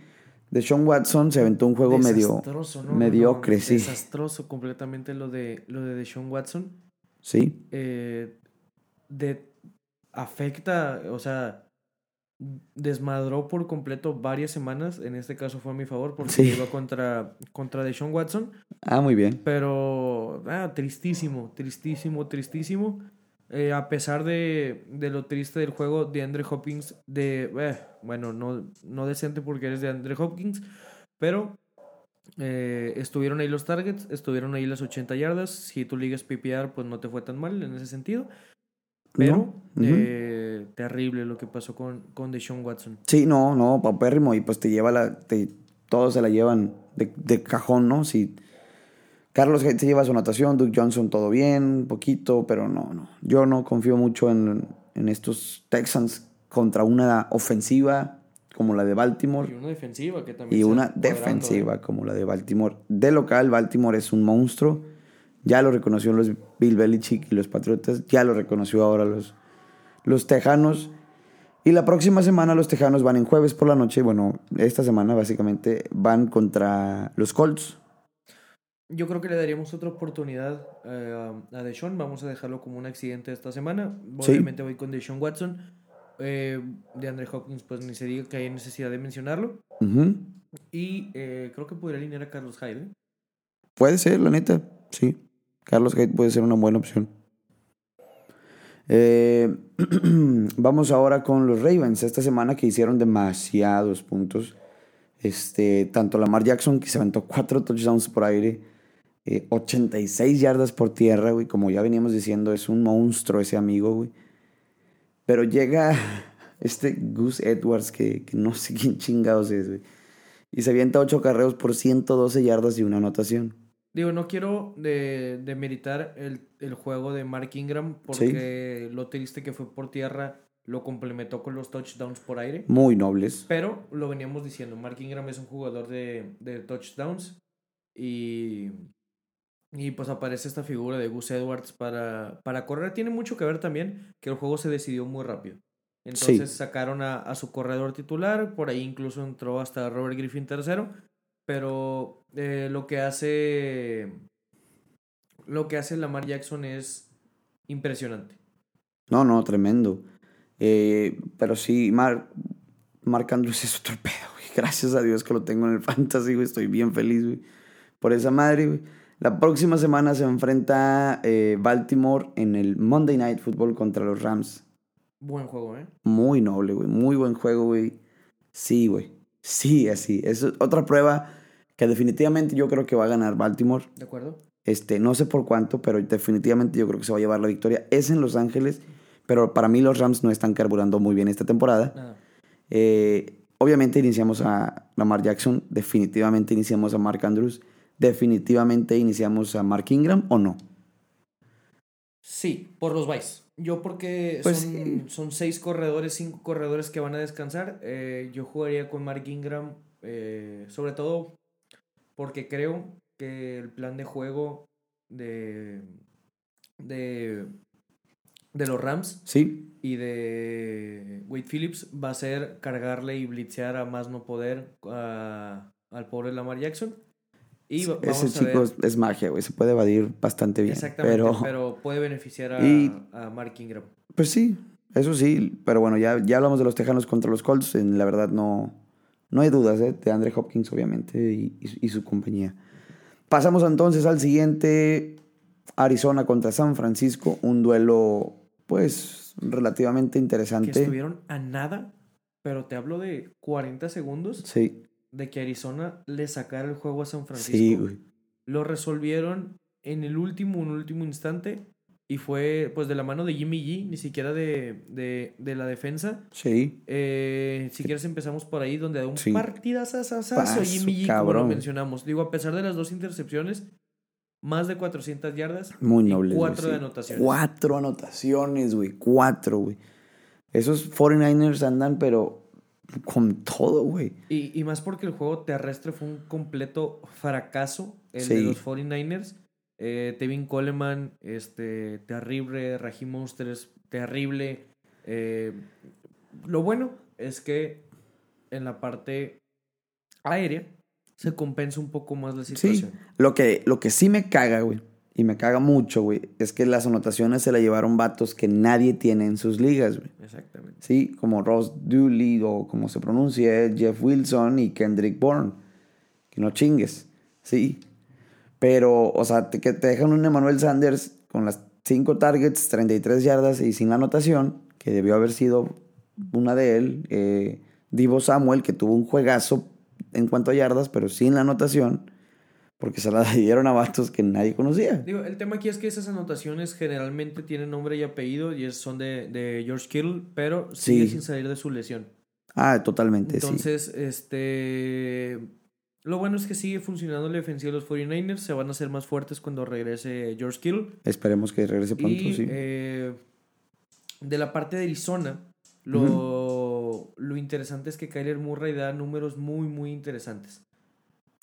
De Sean Watson se aventó un juego medio Desastroso. No, no, mediocre, sí. Desastroso completamente lo de, lo de Deshaun Watson. Sí, eh, de, afecta, o sea, desmadró por completo varias semanas. En este caso fue a mi favor porque Sí. iba contra, contra Deshaun Watson. ah, muy bien. Pero, ah, tristísimo, tristísimo, tristísimo. Eh, a pesar de, de lo triste del juego de Andre Hopkins, de, eh, bueno, no, no decente porque eres de Andre Hopkins, pero eh, estuvieron ahí los targets, estuvieron ahí las 80 yardas. Si tu ligas PPR, pues no te fue tan mal en ese sentido. Pero, No, eh, terrible lo que pasó con, con Deshaun Watson. Sí, no, no, paupérrimo. Y pues te lleva la. Te, todos se la llevan de, de cajón, ¿no? Si Carlos se lleva su anotación, Duke Johnson todo bien, poquito, pero no, no. Yo no confío mucho en, en estos Texans contra una ofensiva como la de Baltimore Y una defensiva que también. y una cuadrando, ¿eh? defensiva como la de Baltimore. De local, Baltimore es un monstruo. Ya lo reconoció los Bill Belichick y los Patriotas. Ya lo reconoció ahora los, los Tejanos. Y la próxima semana los Tejanos van en jueves por la noche. Bueno, esta semana básicamente van contra los Colts. Yo creo que le daríamos otra oportunidad eh, a Deshaun. Vamos a dejarlo como un accidente esta semana. Sí. Obviamente voy con Deshaun Watson. Eh, de Andre Hopkins, pues ni se diga que hay necesidad de mencionarlo. Y eh, creo que podría alinear a Carlos Hyde. Puede ser, la neta. Sí. Carlos Hyde puede ser una buena opción. Eh, [clears throat] vamos ahora con los Ravens. Esta semana que hicieron demasiados puntos. Este, tanto Lamar Jackson, que se aventó cuatro touchdowns por aire, eh, 86 yardas por tierra, güey. Como ya veníamos diciendo, es un monstruo ese amigo, güey. Pero llega [laughs] este Gus Edwards, que, no sé quién chingados es, güey. Y se avienta 8 carreos por 112 yardas y una anotación. Digo, no quiero de, demeritar el, el juego de Mark Ingram porque lo triste que fue por tierra lo complementó con los touchdowns por aire. Muy nobles. Pero lo veníamos diciendo, Mark Ingram es un jugador de, de touchdowns y, y pues aparece esta figura de Gus Edwards para, para correr. Tiene mucho que ver también que el juego se decidió muy rápido. Entonces Sí. sacaron a, a su corredor titular, por ahí incluso entró hasta Robert Griffin tercero, pero eh, lo que hace lo que hace Lamar Jackson es impresionante. No, no, tremendo. Eh, pero sí, Mark, Mark Andrews es otro [laughs] pedo, güey. Gracias a Dios que lo tengo en el fantasy, güey. Estoy bien feliz, güey. Por esa madre, güey. La próxima semana se enfrenta eh, Baltimore en el Monday Night Football contra los Rams. Buen juego, ¿eh? Muy noble, güey. Muy buen juego, güey. Sí, güey. Sí, así. Es otra prueba que definitivamente yo creo que va a ganar Baltimore. ¿De acuerdo? Este, no sé por cuánto, pero definitivamente yo creo que se va a llevar la victoria. Es en Los Ángeles, pero para mí los Rams no están carburando muy bien esta temporada. Nada. Eh, obviamente iniciamos a Lamar Jackson, definitivamente iniciamos a Mark Andrews, definitivamente iniciamos a Mark Ingram o no. Sí, por los Vice. Yo porque Pues son, sí. son seis corredores, cinco corredores que van a descansar. eh, yo jugaría con Mark Ingram, eh, sobre todo porque creo que el plan de juego de, de, de los Rams Sí, y de Wade Phillips va a ser cargarle y blitzear a más no poder a- al pobre Lamar Jackson. Y va- vamos ese a ver- chico es, es magia, güey, se puede evadir bastante bien. Exactamente, pero, pero, puede beneficiar a, Y- a Mark Ingram. pues sí, eso sí, pero bueno, ya, ya hablamos de los Tejanos contra los Colts, en la verdad no, no hay dudas, ¿eh? de Andre Hopkins obviamente y, y su- y su compañía. Pasamos entonces al siguiente, Arizona contra San Francisco, un duelo pues relativamente Que interesante. estuvieron a nada, pero te hablo de 40 segundos Sí, de que Arizona le sacara el juego a San Francisco. sí, güey. Lo resolvieron en el último, un último instante. Y fue pues de la mano de Jimmy G, ni siquiera de, de, de la defensa. Sí, Eh, si quieres empezamos por ahí, donde da un Sí. partidazazazazo Paso, Jimmy G, como lo mencionamos. Digo, a pesar de las dos intercepciones, más de 400 yardas muy noble. cuatro de anotaciones. Cuatro anotaciones, güey. Cuatro, güey. Esos 49ers andan, pero con todo, güey. Y, y más porque el juego terrestre fue un completo fracaso, el Sí. de los 49ers. Eh, Tevin Coleman, este, terrible. Raheem Monsters, terrible. Eh, lo bueno es que en la parte aérea se compensa un poco más la Sí. situación. Lo que, lo que sí me caga, güey. Y me caga mucho, güey. Es que las anotaciones se la llevaron vatos que nadie tiene en sus ligas, güey. Exactamente. Sí, como Ross Dooley o como se pronuncie, Jeff Wilson y Kendrick Bourne. Que no chingues, sí. Pero, o sea, te, que te dejan un Emmanuel Sanders con las 5 targets, 33 yardas y sin anotación, que debió haber sido una de él. Eh, Divo Samuel, que tuvo un juegazo en cuanto a yardas, pero sin la anotación, porque se la [laughs] dieron a vatos que nadie conocía. Digo, el tema aquí es que esas anotaciones generalmente tienen nombre y apellido y son de, de George Kittle, pero sigue Sí. sin salir de su lesión. Ah, totalmente, sí. Entonces, este. Lo bueno es que sigue funcionando la defensiva de los 49ers. Se van a hacer más fuertes cuando regrese George Kittle. Esperemos que regrese pronto, y sí. eh, de la parte de Arizona, lo, lo interesante es que Kyler Murray da números muy, muy interesantes.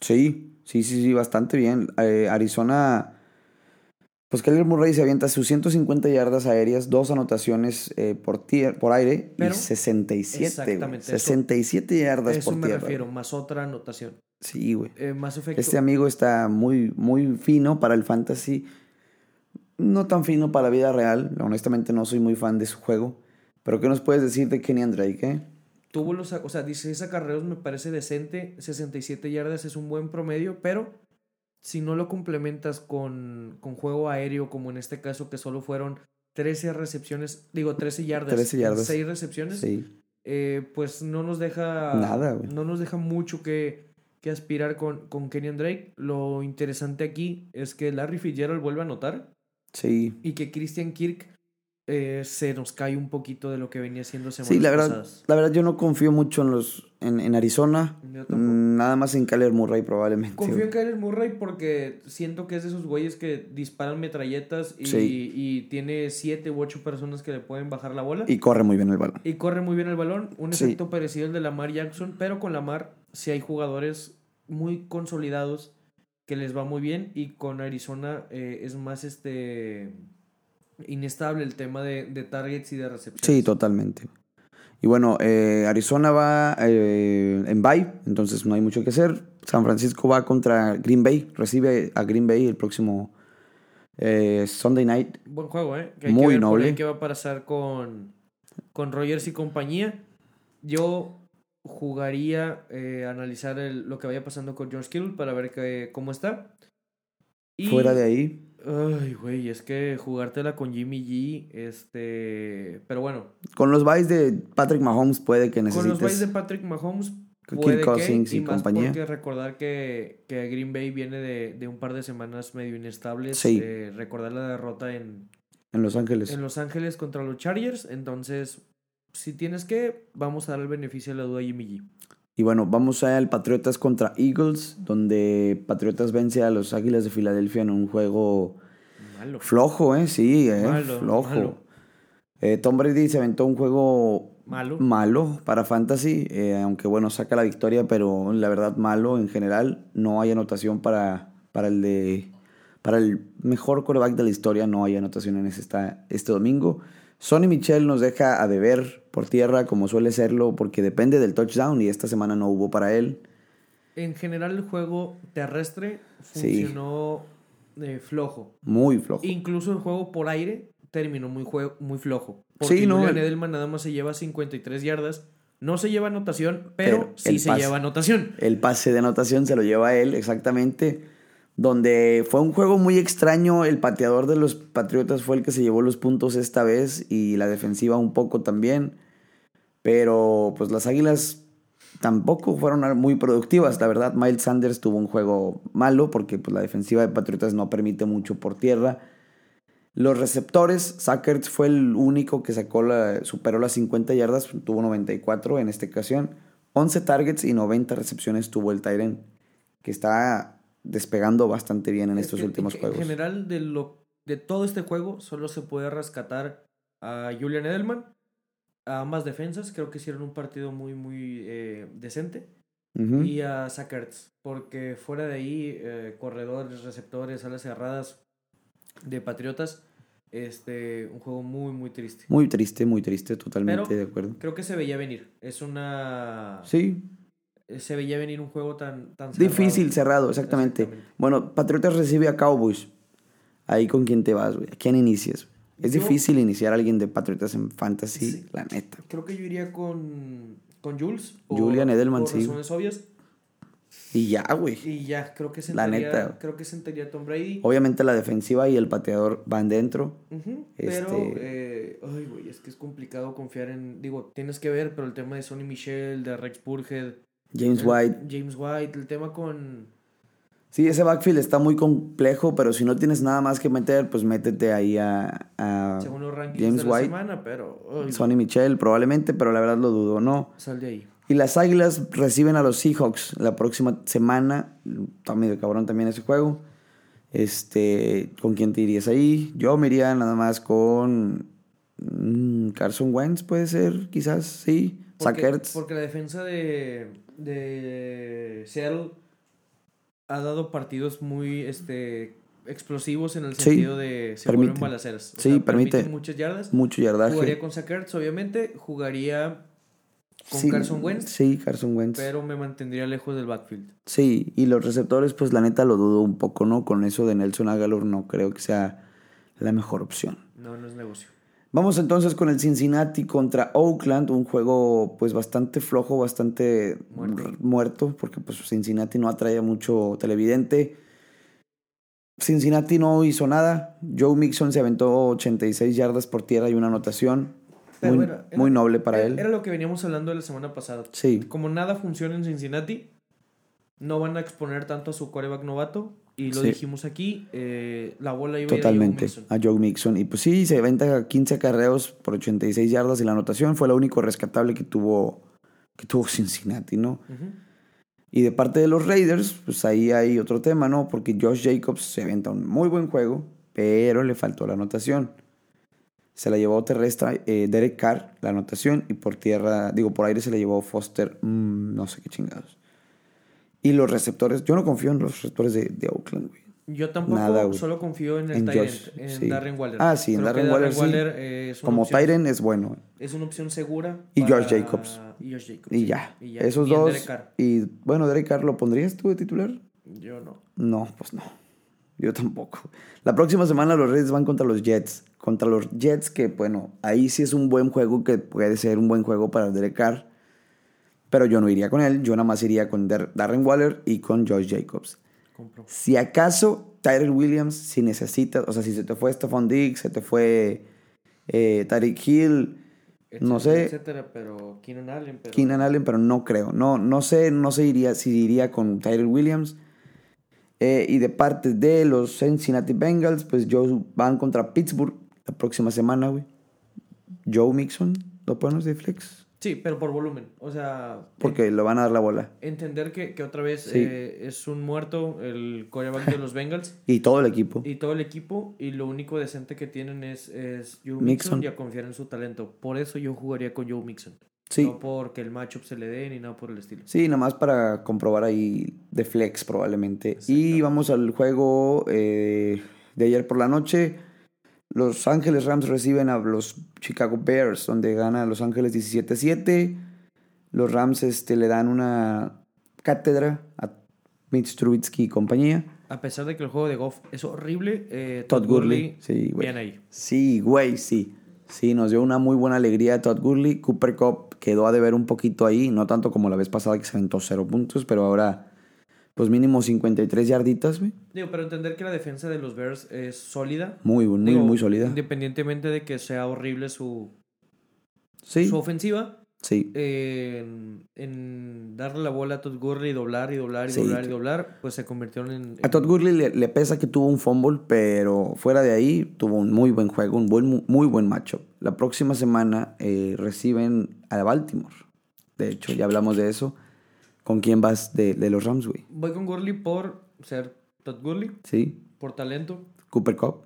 Sí, sí, sí, sí, bastante bien. Eh, Arizona, pues Kyler Murray se avienta sus 150 yardas aéreas, dos anotaciones eh, por, tier- por aire Pero- y 67. güey. Exactamente, eso- 67 yardas Eso por me tierra. refiero, más otra anotación. Sí, güey. Eh, más efecto. Este amigo está muy, muy fino para el fantasy. No tan fino para la vida real. Honestamente no soy muy fan de su juego. Pero ¿qué nos puedes decir de Kenny Drake, eh? Tuvo los, o sea, 16 acarreos me parece decente, 67 yardas es un buen promedio, pero si no lo complementas con, con juego aéreo, como en este caso que solo fueron 13 recepciones, digo 13 yardas, 13 yardas. 6 recepciones, Sí. eh, pues no nos deja Nada, güey. no nos deja mucho que, que aspirar con, con Kenyan Drake. Lo interesante aquí es que Larry Fitzgerald vuelve a anotar Sí. y que Christian Kirk eh, se nos cae un poquito de lo que venía siendo semanas Sí, la verdad, pasadas. la verdad yo no confío mucho en los en, en Arizona. Nada más en Kyler Murray probablemente. Confío en Kyler Murray porque siento que es de esos güeyes que disparan metralletas y, Sí. y tiene siete u ocho personas que le pueden bajar la bola. Y corre muy bien el balón. Y corre muy bien el balón. Un Sí. efecto parecido al de Lamar Jackson, pero con Lamar sí hay jugadores muy consolidados que les va muy bien y con Arizona eh, es más este inestable el tema de, de targets y de recepciones. Sí, totalmente. Y bueno, eh, Arizona va eh, en bye, entonces no hay mucho que hacer. San Francisco va contra Green Bay, recibe a Green Bay el próximo eh, Sunday night. Buen juego, ¿eh? Que hay Muy que ver noble. qué va a pasar con, con Rogers y compañía. Yo jugaría, analizar el- lo que vaya pasando con George Kittle para ver que- cómo está. Y- Fuera de ahí, Ay, güey, es que jugártela con Jimmy G, este... Pero bueno, con los byes de Patrick Mahomes puede que con los necesites. buys de Patrick Mahomes Kirk puede que, Cousins y, y más compañía. porque recordar que, que Green Bay viene de, de un par de semanas medio inestables. Sí. eh, recordar la derrota en, En Los Ángeles. en Los Ángeles contra los Chargers. Entonces, si tienes que, vamos a dar el beneficio de la duda a Jimmy G. Y bueno, vamos al Patriotas contra Eagles, donde Patriotas vence a los Águilas de Filadelfia en un juego Malo. flojo, ¿eh? Sí, ¿eh? Malo, flojo. malo. Eh, Tom Brady se aventó un juego Malo. malo para Fantasy, eh, aunque bueno, saca la victoria, pero la verdad malo en general. No hay anotación para, para el de para el mejor quarterback de la historia, no hay anotación en esta- este domingo. Sonny Michel nos deja a deber por tierra, como suele serlo, porque depende del touchdown y esta semana no hubo para él. En general, el juego terrestre Sí. funcionó eh, flojo. Muy flojo. Incluso el juego por aire terminó muy, muy flojo. Sí, Porque no, Julian el- Edelman nada más se lleva 53 yardas. No se lleva anotación, pero, Pero sí se pase. lleva anotación. El pase de anotación se lo lleva él, exactamente. Donde fue un juego muy extraño. El pateador de los Patriotas fue el que se llevó los puntos esta vez y la defensiva un poco también. Pero pues las Águilas tampoco fueron muy productivas. La verdad, Miles Sanders tuvo un juego malo porque pues, la defensiva de Patriotas no permite mucho por tierra. Los receptores, Sackers fue el único que sacó la, superó las 50 yardas, tuvo 94 en esta ocasión. 11 targets y 90 recepciones tuvo el Tyren, que está despegando bastante bien en Es estos que, últimos juegos. En general, de, lo, de todo este juego, solo se puede rescatar a Julian Edelman. A ambas defensas, creo que hicieron un partido muy, muy eh, decente. Y a Sackerts, porque fuera de ahí, eh, corredores, receptores, alas cerradas de Patriotas, este, un juego muy, muy triste. Muy triste, muy triste, totalmente Pero- de acuerdo. Creo que se veía venir. Es una. Sí, Se veía venir un juego tan. tan cerrado. difícil, cerrado, exactamente. Exactamente. Bueno, Patriotas recibe a Cowboys. Ahí con quién te vas, güey. ¿A quién inicias? Es Yo- difícil iniciar a alguien de Patriotas en Fantasy, Sí. la neta. Creo que yo iría con, con Jules. Julian Edelman, sí. razones obvias. Y ya, güey. Y ya, creo que La sentaría, neta. Creo que sentaría a Tom Brady. Obviamente la defensiva y el pateador van dentro. Este- Pero, eh, ay, güey, es que es complicado confiar en. Digo, tienes que ver, pero el tema de Sonny Michel, de Rex Burhead. James White. James White, el tema con. Sí, ese backfield está muy complejo, pero si no tienes nada más que meter, pues métete ahí a, a Según los rankings James de la White, semana, pero. Sonny Michel, probablemente, pero la verdad lo dudo, ¿no? Sal de ahí. Y las Águilas reciben a los Seahawks la próxima semana. Está medio cabrón también ese juego. Este, ¿con quién te irías ahí? Yo me iría nada más con mm, Carson Wentz, puede ser, quizás, sí. Porque, Sackers. porque la defensa de, de Seattle ha dado partidos muy este, explosivos en el Sí, sentido de se permite. vuelven balaceras. Sí, sea, permite. muchas yardas. Mucho yardaje. Jugaría con Sackers, obviamente. Jugaría con Sí, Carson Wentz. Sí, Carson Wentz. Pero me mantendría lejos del backfield. Sí, y los receptores, pues la neta lo dudo un poco, ¿no? Con eso de Nelson Aguilar no creo que sea la mejor opción. No, no es negocio. Vamos entonces con el Cincinnati contra Oakland, un juego pues bastante flojo, bastante Muerto. porque pues Cincinnati no atrae mucho televidente. Cincinnati no hizo nada. Joe Mixon se aventó 86 yardas por tierra y una anotación. Muy, era- era- muy noble para era, él. Era lo que veníamos hablando la semana pasada. Sí, Como nada funciona en Cincinnati, no van a exponer tanto a su coreback novato. Y lo Sí. dijimos aquí, eh, la bola iba a ir a Joe totalmente. Mixon. A Joe Mixon. Y pues sí, se aventa 15 acarreos por 86 yardas y la anotación fue lo único rescatable que tuvo, que tuvo Cincinnati, ¿no? Y de parte de los Raiders, pues ahí hay otro tema, ¿no? Porque Josh Jacobs se aventa un muy buen juego, pero le faltó la anotación. Se la llevó terrestre eh, Derek Carr, la anotación, y por tierra, digo, por aire se la llevó Foster, mm, no sé qué chingados. Y los receptores, yo no confío en los receptores de, de Oakland, güey. Yo tampoco Nada, solo confío en el En Josh, en sí. Darren Waller. Ah, sí, en que Darren Waller, sí. eh, es Como opción- Tyren es bueno. Es una opción segura. Y para- Josh Jacobs. Y Josh Jacobs. Y ya. Y Esos Y dos. Y bueno, Derek Carr, ¿lo pondrías tú de titular? Yo no. No, pues no. Yo tampoco. La próxima semana los Reds van contra los Jets. Contra los Jets, que bueno, ahí sí es un buen juego que puede ser un buen juego para Derek Carr. Pero yo no iría con él. Yo nada más iría con Darren Waller y con Josh Jacobs. Compro. Si acaso Tyrell Williams, si necesitas, o sea, si se te fue Stephon Diggs, se te fue eh, Tyreek Hill, no sé. Etcétera, pero Keenan Allen. Pero... Keenan Allen, pero no creo. No, no sé, no sé iría, si iría con Tyrell Williams. Eh, y de parte de los Cincinnati Bengals, pues Joe van contra Pittsburgh la próxima semana, güey. Joe Mixon, ¿lo ponemos de flex? Sí, pero por volumen. O sea. Porque lo van a dar la bola. Entender que, que otra vez Sí. eh, es un muerto el coreback de los [laughs] Bengals Y todo el equipo. y todo el equipo. Y lo único decente que tienen es, es Joe Mixon. Mixon. y a confiar en su talento. Por eso yo jugaría con Joe Mixon. Sí. No porque el matchup se le dé ni nada por el estilo. Sí, nada más para comprobar ahí de flex probablemente. Y vamos al juego eh, de ayer por la noche. Los Ángeles Rams reciben a los Chicago Bears, donde gana Los Ángeles 17-7. Los Rams este, le dan una cátedra a Mitch Trubisky y compañía. A pesar de que el juego de Goff es horrible, eh, Todd Gurley, sí, güey. bien ahí. Sí, güey, sí. Sí, nos dio una muy buena alegría a Todd Gurley. Cooper Cup quedó a deber un poquito ahí, no tanto como la vez pasada que se aventó cero puntos, pero ahora, pues mínimo 53 yarditas, güey. Digo, pero entender que la defensa de los Bears es sólida. Muy, muy, Digo, muy sólida. Independientemente de que sea horrible su, Sí, su ofensiva, sí. eh, en, en darle la bola a Todd Gurley y doblar y doblar y Sí, doblar y doblar, pues se convirtieron en... A Todd Gurley le, le pesa que tuvo un fumble, pero fuera de ahí tuvo un muy buen juego, un buen, muy buen matchup. La próxima semana eh, reciben a Baltimore. De hecho, ya hablamos de eso. ¿Con quién vas de, de los Rams, güey? Voy con Gurley por ser Todd Gurley, Sí. por talento. Cooper Cup.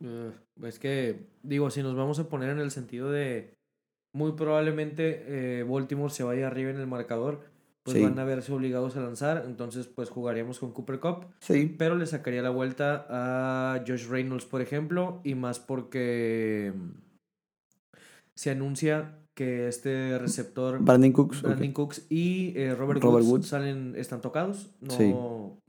Eh, es que, digo, si nos vamos a poner en el sentido de muy probablemente eh, Baltimore se vaya arriba en el marcador, pues Sí. van a verse obligados a lanzar, entonces pues jugaríamos con Cooper Cup, Sí. pero le sacaría la vuelta a Josh Reynolds, por ejemplo, y más porque se anuncia que este receptor Brandon Cooks. Brandon ok. Cooks y eh, Robert, Robert Woods, Woods. salen, están tocados, no, Sí.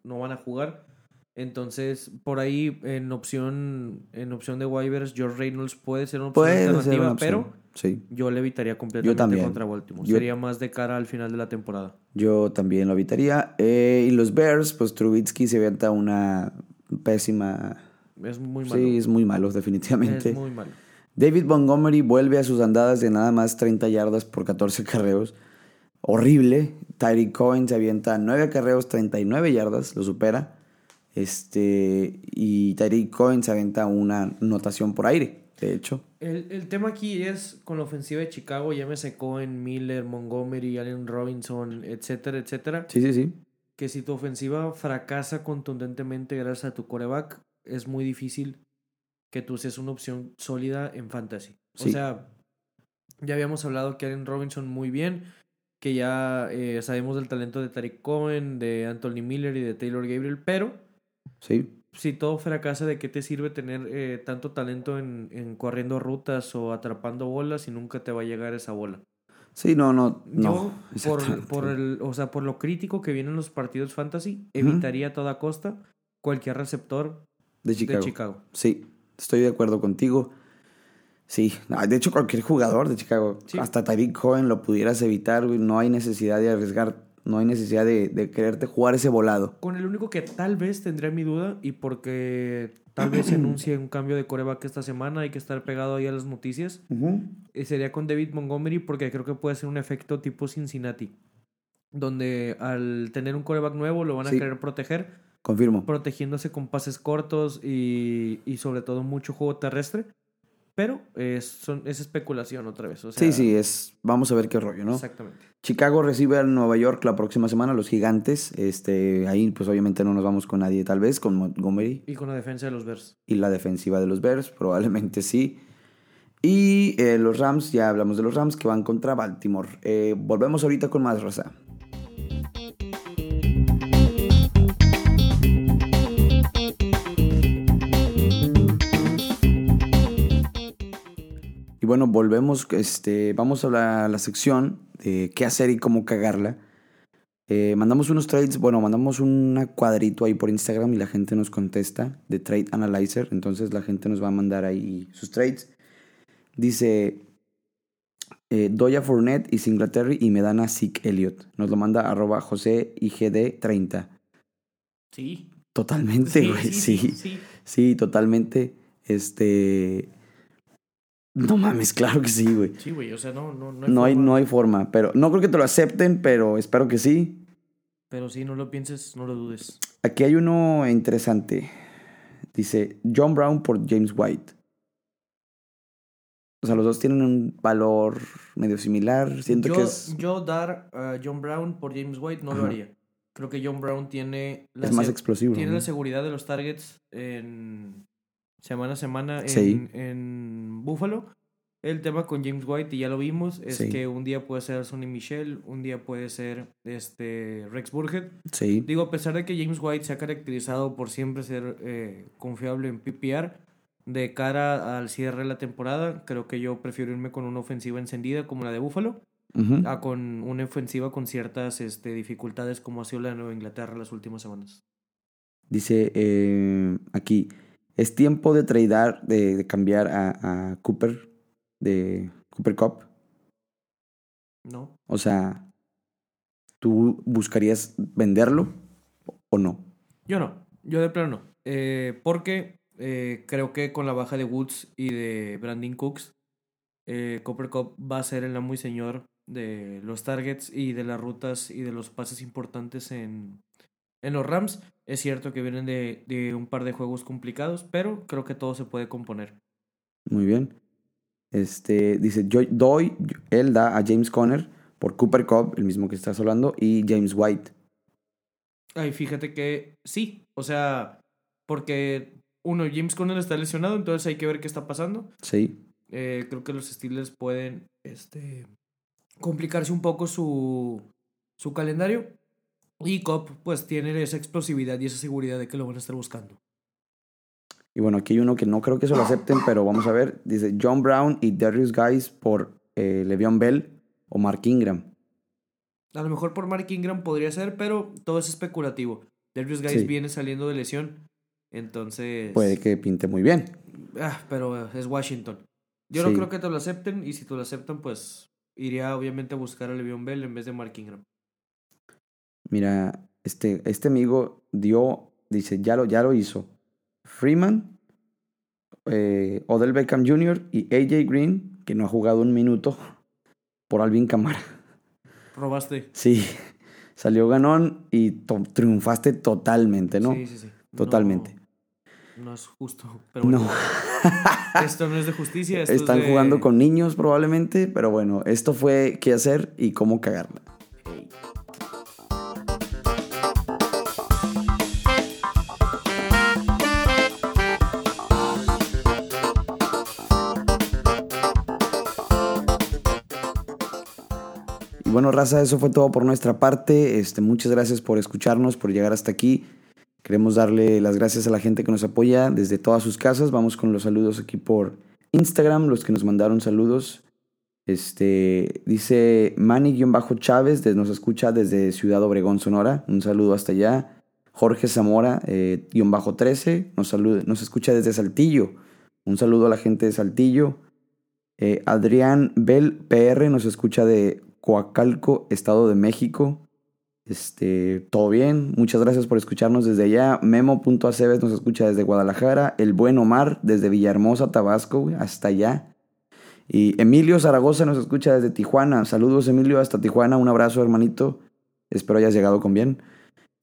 no van a jugar. Entonces, por ahí en opción, en opción de waivers, George Reynolds puede ser una opción Puede alternativa, una opción. pero Sí. yo le evitaría completamente también. contra Baltimore. Yo- Sería más de cara al final de la temporada. Yo también lo evitaría. Eh, y los Bears, pues Trubitsky se avienta una pésima. Es muy malo. Sí, es muy malo, definitivamente. es muy malo. David Montgomery vuelve a sus andadas de nada más 30 yardas por 14 carreos. Horrible. Tyreek Cohen se avienta 9 carreos, 39 yardas, lo supera. Este, y Tyreek Cohen se avienta una anotación por aire, de hecho. El, el tema aquí es con la ofensiva de Chicago, llámese Cohen, Miller, Montgomery, Allen Robinson, etcétera, etcétera. Sí, sí, sí. que si tu ofensiva fracasa contundentemente gracias a tu coreback, es muy difícil que tú seas una opción sólida en fantasy. O Sí. sea, ya habíamos hablado que Allen Robinson muy bien, que ya eh, sabemos del talento de Tariq Cohen, de Anthony Miller y de Taylor Gabriel, pero Sí. si todo fracasa, ¿de qué te sirve tener eh, tanto talento en, en corriendo rutas o atrapando bolas y nunca te va a llegar esa bola? Sí, no, no, no. Yo, [laughs] por, por el, o sea, por lo crítico que vienen los partidos fantasy, evitaría a toda costa cualquier receptor de Chicago. de Chicago. Sí, estoy de acuerdo contigo. Sí, de hecho cualquier jugador de Chicago, Sí. hasta Tyreek Cohen lo pudieras evitar, güey, no hay necesidad de arriesgar, no hay necesidad de, de quererte jugar ese volado. Con el único que tal vez tendría mi duda y porque tal vez se [clears throat] anuncie un cambio de coreback esta semana, hay que estar pegado ahí a las noticias, eh, sería con David Montgomery porque creo que puede ser un efecto tipo Cincinnati, donde al tener un coreback nuevo lo van a Sí. querer proteger, Confirmo. protegiéndose con pases cortos y, y sobre todo mucho juego terrestre. Pero es, son, es especulación otra vez. O sea, sí, sí, es, vamos a ver qué rollo, ¿no? Exactamente. Chicago recibe al Nueva York la próxima semana, los gigantes. Este, ahí pues obviamente no nos vamos con nadie, tal vez, con Montgomery Y con la defensa de los Bears. y la defensiva de los Bears, probablemente sí. Y eh, los Rams, ya hablamos de los Rams que van contra Baltimore. Eh, volvemos ahorita con más raza. Bueno, volvemos, este, vamos a la, la sección de qué hacer y cómo cagarla. Eh, mandamos unos trades, bueno, mandamos un cuadrito ahí por Instagram y la gente nos contesta de Trade Analyzer. Entonces la gente nos va a mandar ahí sus trades. Dice eh, Doya Fournette y Singletary y me dan a Zeke Elliott. Nos lo manda arroba José IGD30. Sí. Totalmente, güey. Sí, sí, sí, totalmente. Este. No mames, claro que sí, güey. Sí, güey, o sea, no, no, no hay, no, hay, no hay forma. Pero no creo que te lo acepten, pero espero que sí. Pero sí, no lo pienses, no lo dudes. Aquí hay uno interesante. Dice John Brown por James White. O sea, los dos tienen un valor medio similar. Siento yo, que es. Yo dar a John Brown por James White no lo haría. Creo que John Brown tiene. La es más explosivo. Tiene la seguridad de los targets en semana a semana en, en Buffalo. El tema con James White, y ya lo vimos, es que un día puede ser Sonny Michel, un día puede ser este Rex Burhead. Sí. Digo, a pesar de que James White se ha caracterizado por siempre ser eh, confiable en PPR, de cara al cierre de la temporada, creo que yo prefiero irme con una ofensiva encendida como la de Buffalo, a con una ofensiva con ciertas este, dificultades como ha sido la de Nueva Inglaterra las últimas semanas. Dice eh, aquí, es tiempo de tradear, de, cambiar a, a Cooper de Cooper Cup? No. O sea, ¿tú buscarías venderlo o no? Yo no, yo de plano no. Eh, porque eh, creo que con la baja de Woods y de Brandon Cooks, eh, Cooper Cup va a ser el muy señor de los targets y de las rutas y de los pases importantes en, en los Rams. Es cierto que vienen de, de un par de juegos complicados, pero creo que todo se puede componer. Muy bien. Este, dice, yo doy, él da a James Conner por Cooper Cobb, el mismo que estás hablando, y James White. Ay, fíjate que sí, o sea, porque uno, James Conner está lesionado, entonces hay que ver qué está pasando. Sí. Eh, creo que los Steelers pueden este, complicarse un poco su, su calendario. Y Cobb pues tiene esa explosividad y esa seguridad de que lo van a estar buscando. Y bueno, aquí hay uno que no creo que se lo acepten, pero vamos a ver. Dice John Brown y Darius Guys por eh, Le'Veon Bell o Mark Ingram. A lo mejor por Mark Ingram podría ser, pero todo es especulativo. Darius Guys viene saliendo de lesión, entonces... Puede que pinte muy bien. Ah, pero es Washington. Yo no creo que te lo acepten y si te lo aceptan, pues iría obviamente a buscar a Le'Veon Bell en vez de Mark Ingram. Mira, este, este amigo dio, dice, ya lo, ya lo hizo. Freeman, eh, Odell Beckham Jr. y AJ Green, que no ha jugado un minuto, por Alvin Camara. Robaste. Sí, [laughs] salió ganón y triunfaste totalmente, ¿no? Sí, sí, sí. Totalmente. No, es justo, pero bueno. No. [laughs] esto no es de justicia. Están jugando con niños probablemente, pero bueno, esto fue qué hacer y cómo cagarla. Bueno, raza, eso fue todo por nuestra parte. Este, muchas gracias por escucharnos, por llegar hasta aquí. Queremos darle las gracias a la gente que nos apoya desde todas sus casas. Vamos con los saludos aquí por Instagram, los que nos mandaron saludos. Este, dice Manny-Chávez, nos escucha desde Ciudad Obregón, Sonora. Un saludo hasta allá. Jorge Zamora, eh, 13, nos, nos escucha desde Saltillo. Un saludo a la gente de Saltillo. Eh, Adrián Bell PR nos escucha de Coacalco, Estado de México. Este, todo bien, muchas gracias por escucharnos desde allá. Memo.aceves nos escucha desde Guadalajara. El buen Omar desde Villahermosa, Tabasco, hasta allá. Y Emilio Zaragoza nos escucha desde Tijuana. Saludos, Emilio, hasta Tijuana. Un abrazo, hermanito. Espero hayas llegado con bien.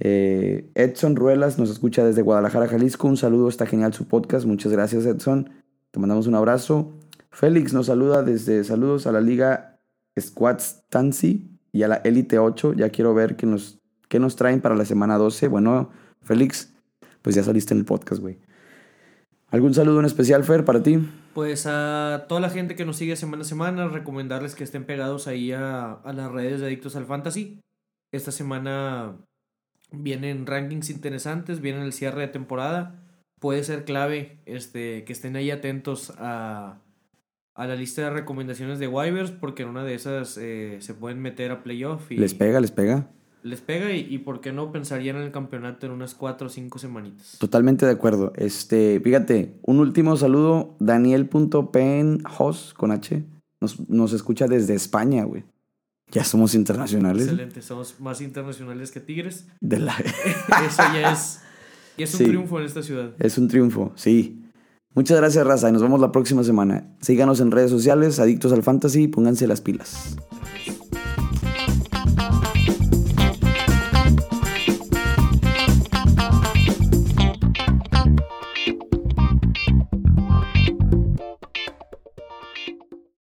Eh, Edson Ruelas nos escucha desde Guadalajara, Jalisco. Un saludo, está genial su podcast. Muchas gracias, Edson. Te mandamos un abrazo. Félix nos saluda desde saludos a la Liga Squad Stancy y a la Elite 8. Ya quiero ver qué nos, qué nos traen para la semana 12. Bueno, Félix, pues ya saliste en el podcast, güey. ¿Algún saludo en especial, Fer, para ti? Pues a toda la gente que nos sigue semana a semana, recomendarles que estén pegados ahí a, las redes de Adictos al Fantasy. Esta semana vienen rankings interesantes, vienen el cierre de temporada. Puede ser clave este, que estén ahí atentos a, a la lista de recomendaciones de Wivers porque en una de esas eh, se pueden meter a playoff. Y les pega, les pega. Les pega y, y por qué no pensarían en el campeonato en unas cuatro o cinco semanitas. Totalmente de acuerdo. Este, fíjate, un último saludo, Daniel.penhos con H. Nos, nos escucha desde España, güey. Ya somos internacionales. Excelente, somos más internacionales que Tigres. De la... [laughs] Eso ya es Y es un Sí. triunfo en esta ciudad. Es un triunfo, sí. Muchas gracias, Raza, y nos vemos la próxima semana. Síganos en redes sociales, Adictos al Fantasy, pónganse las pilas.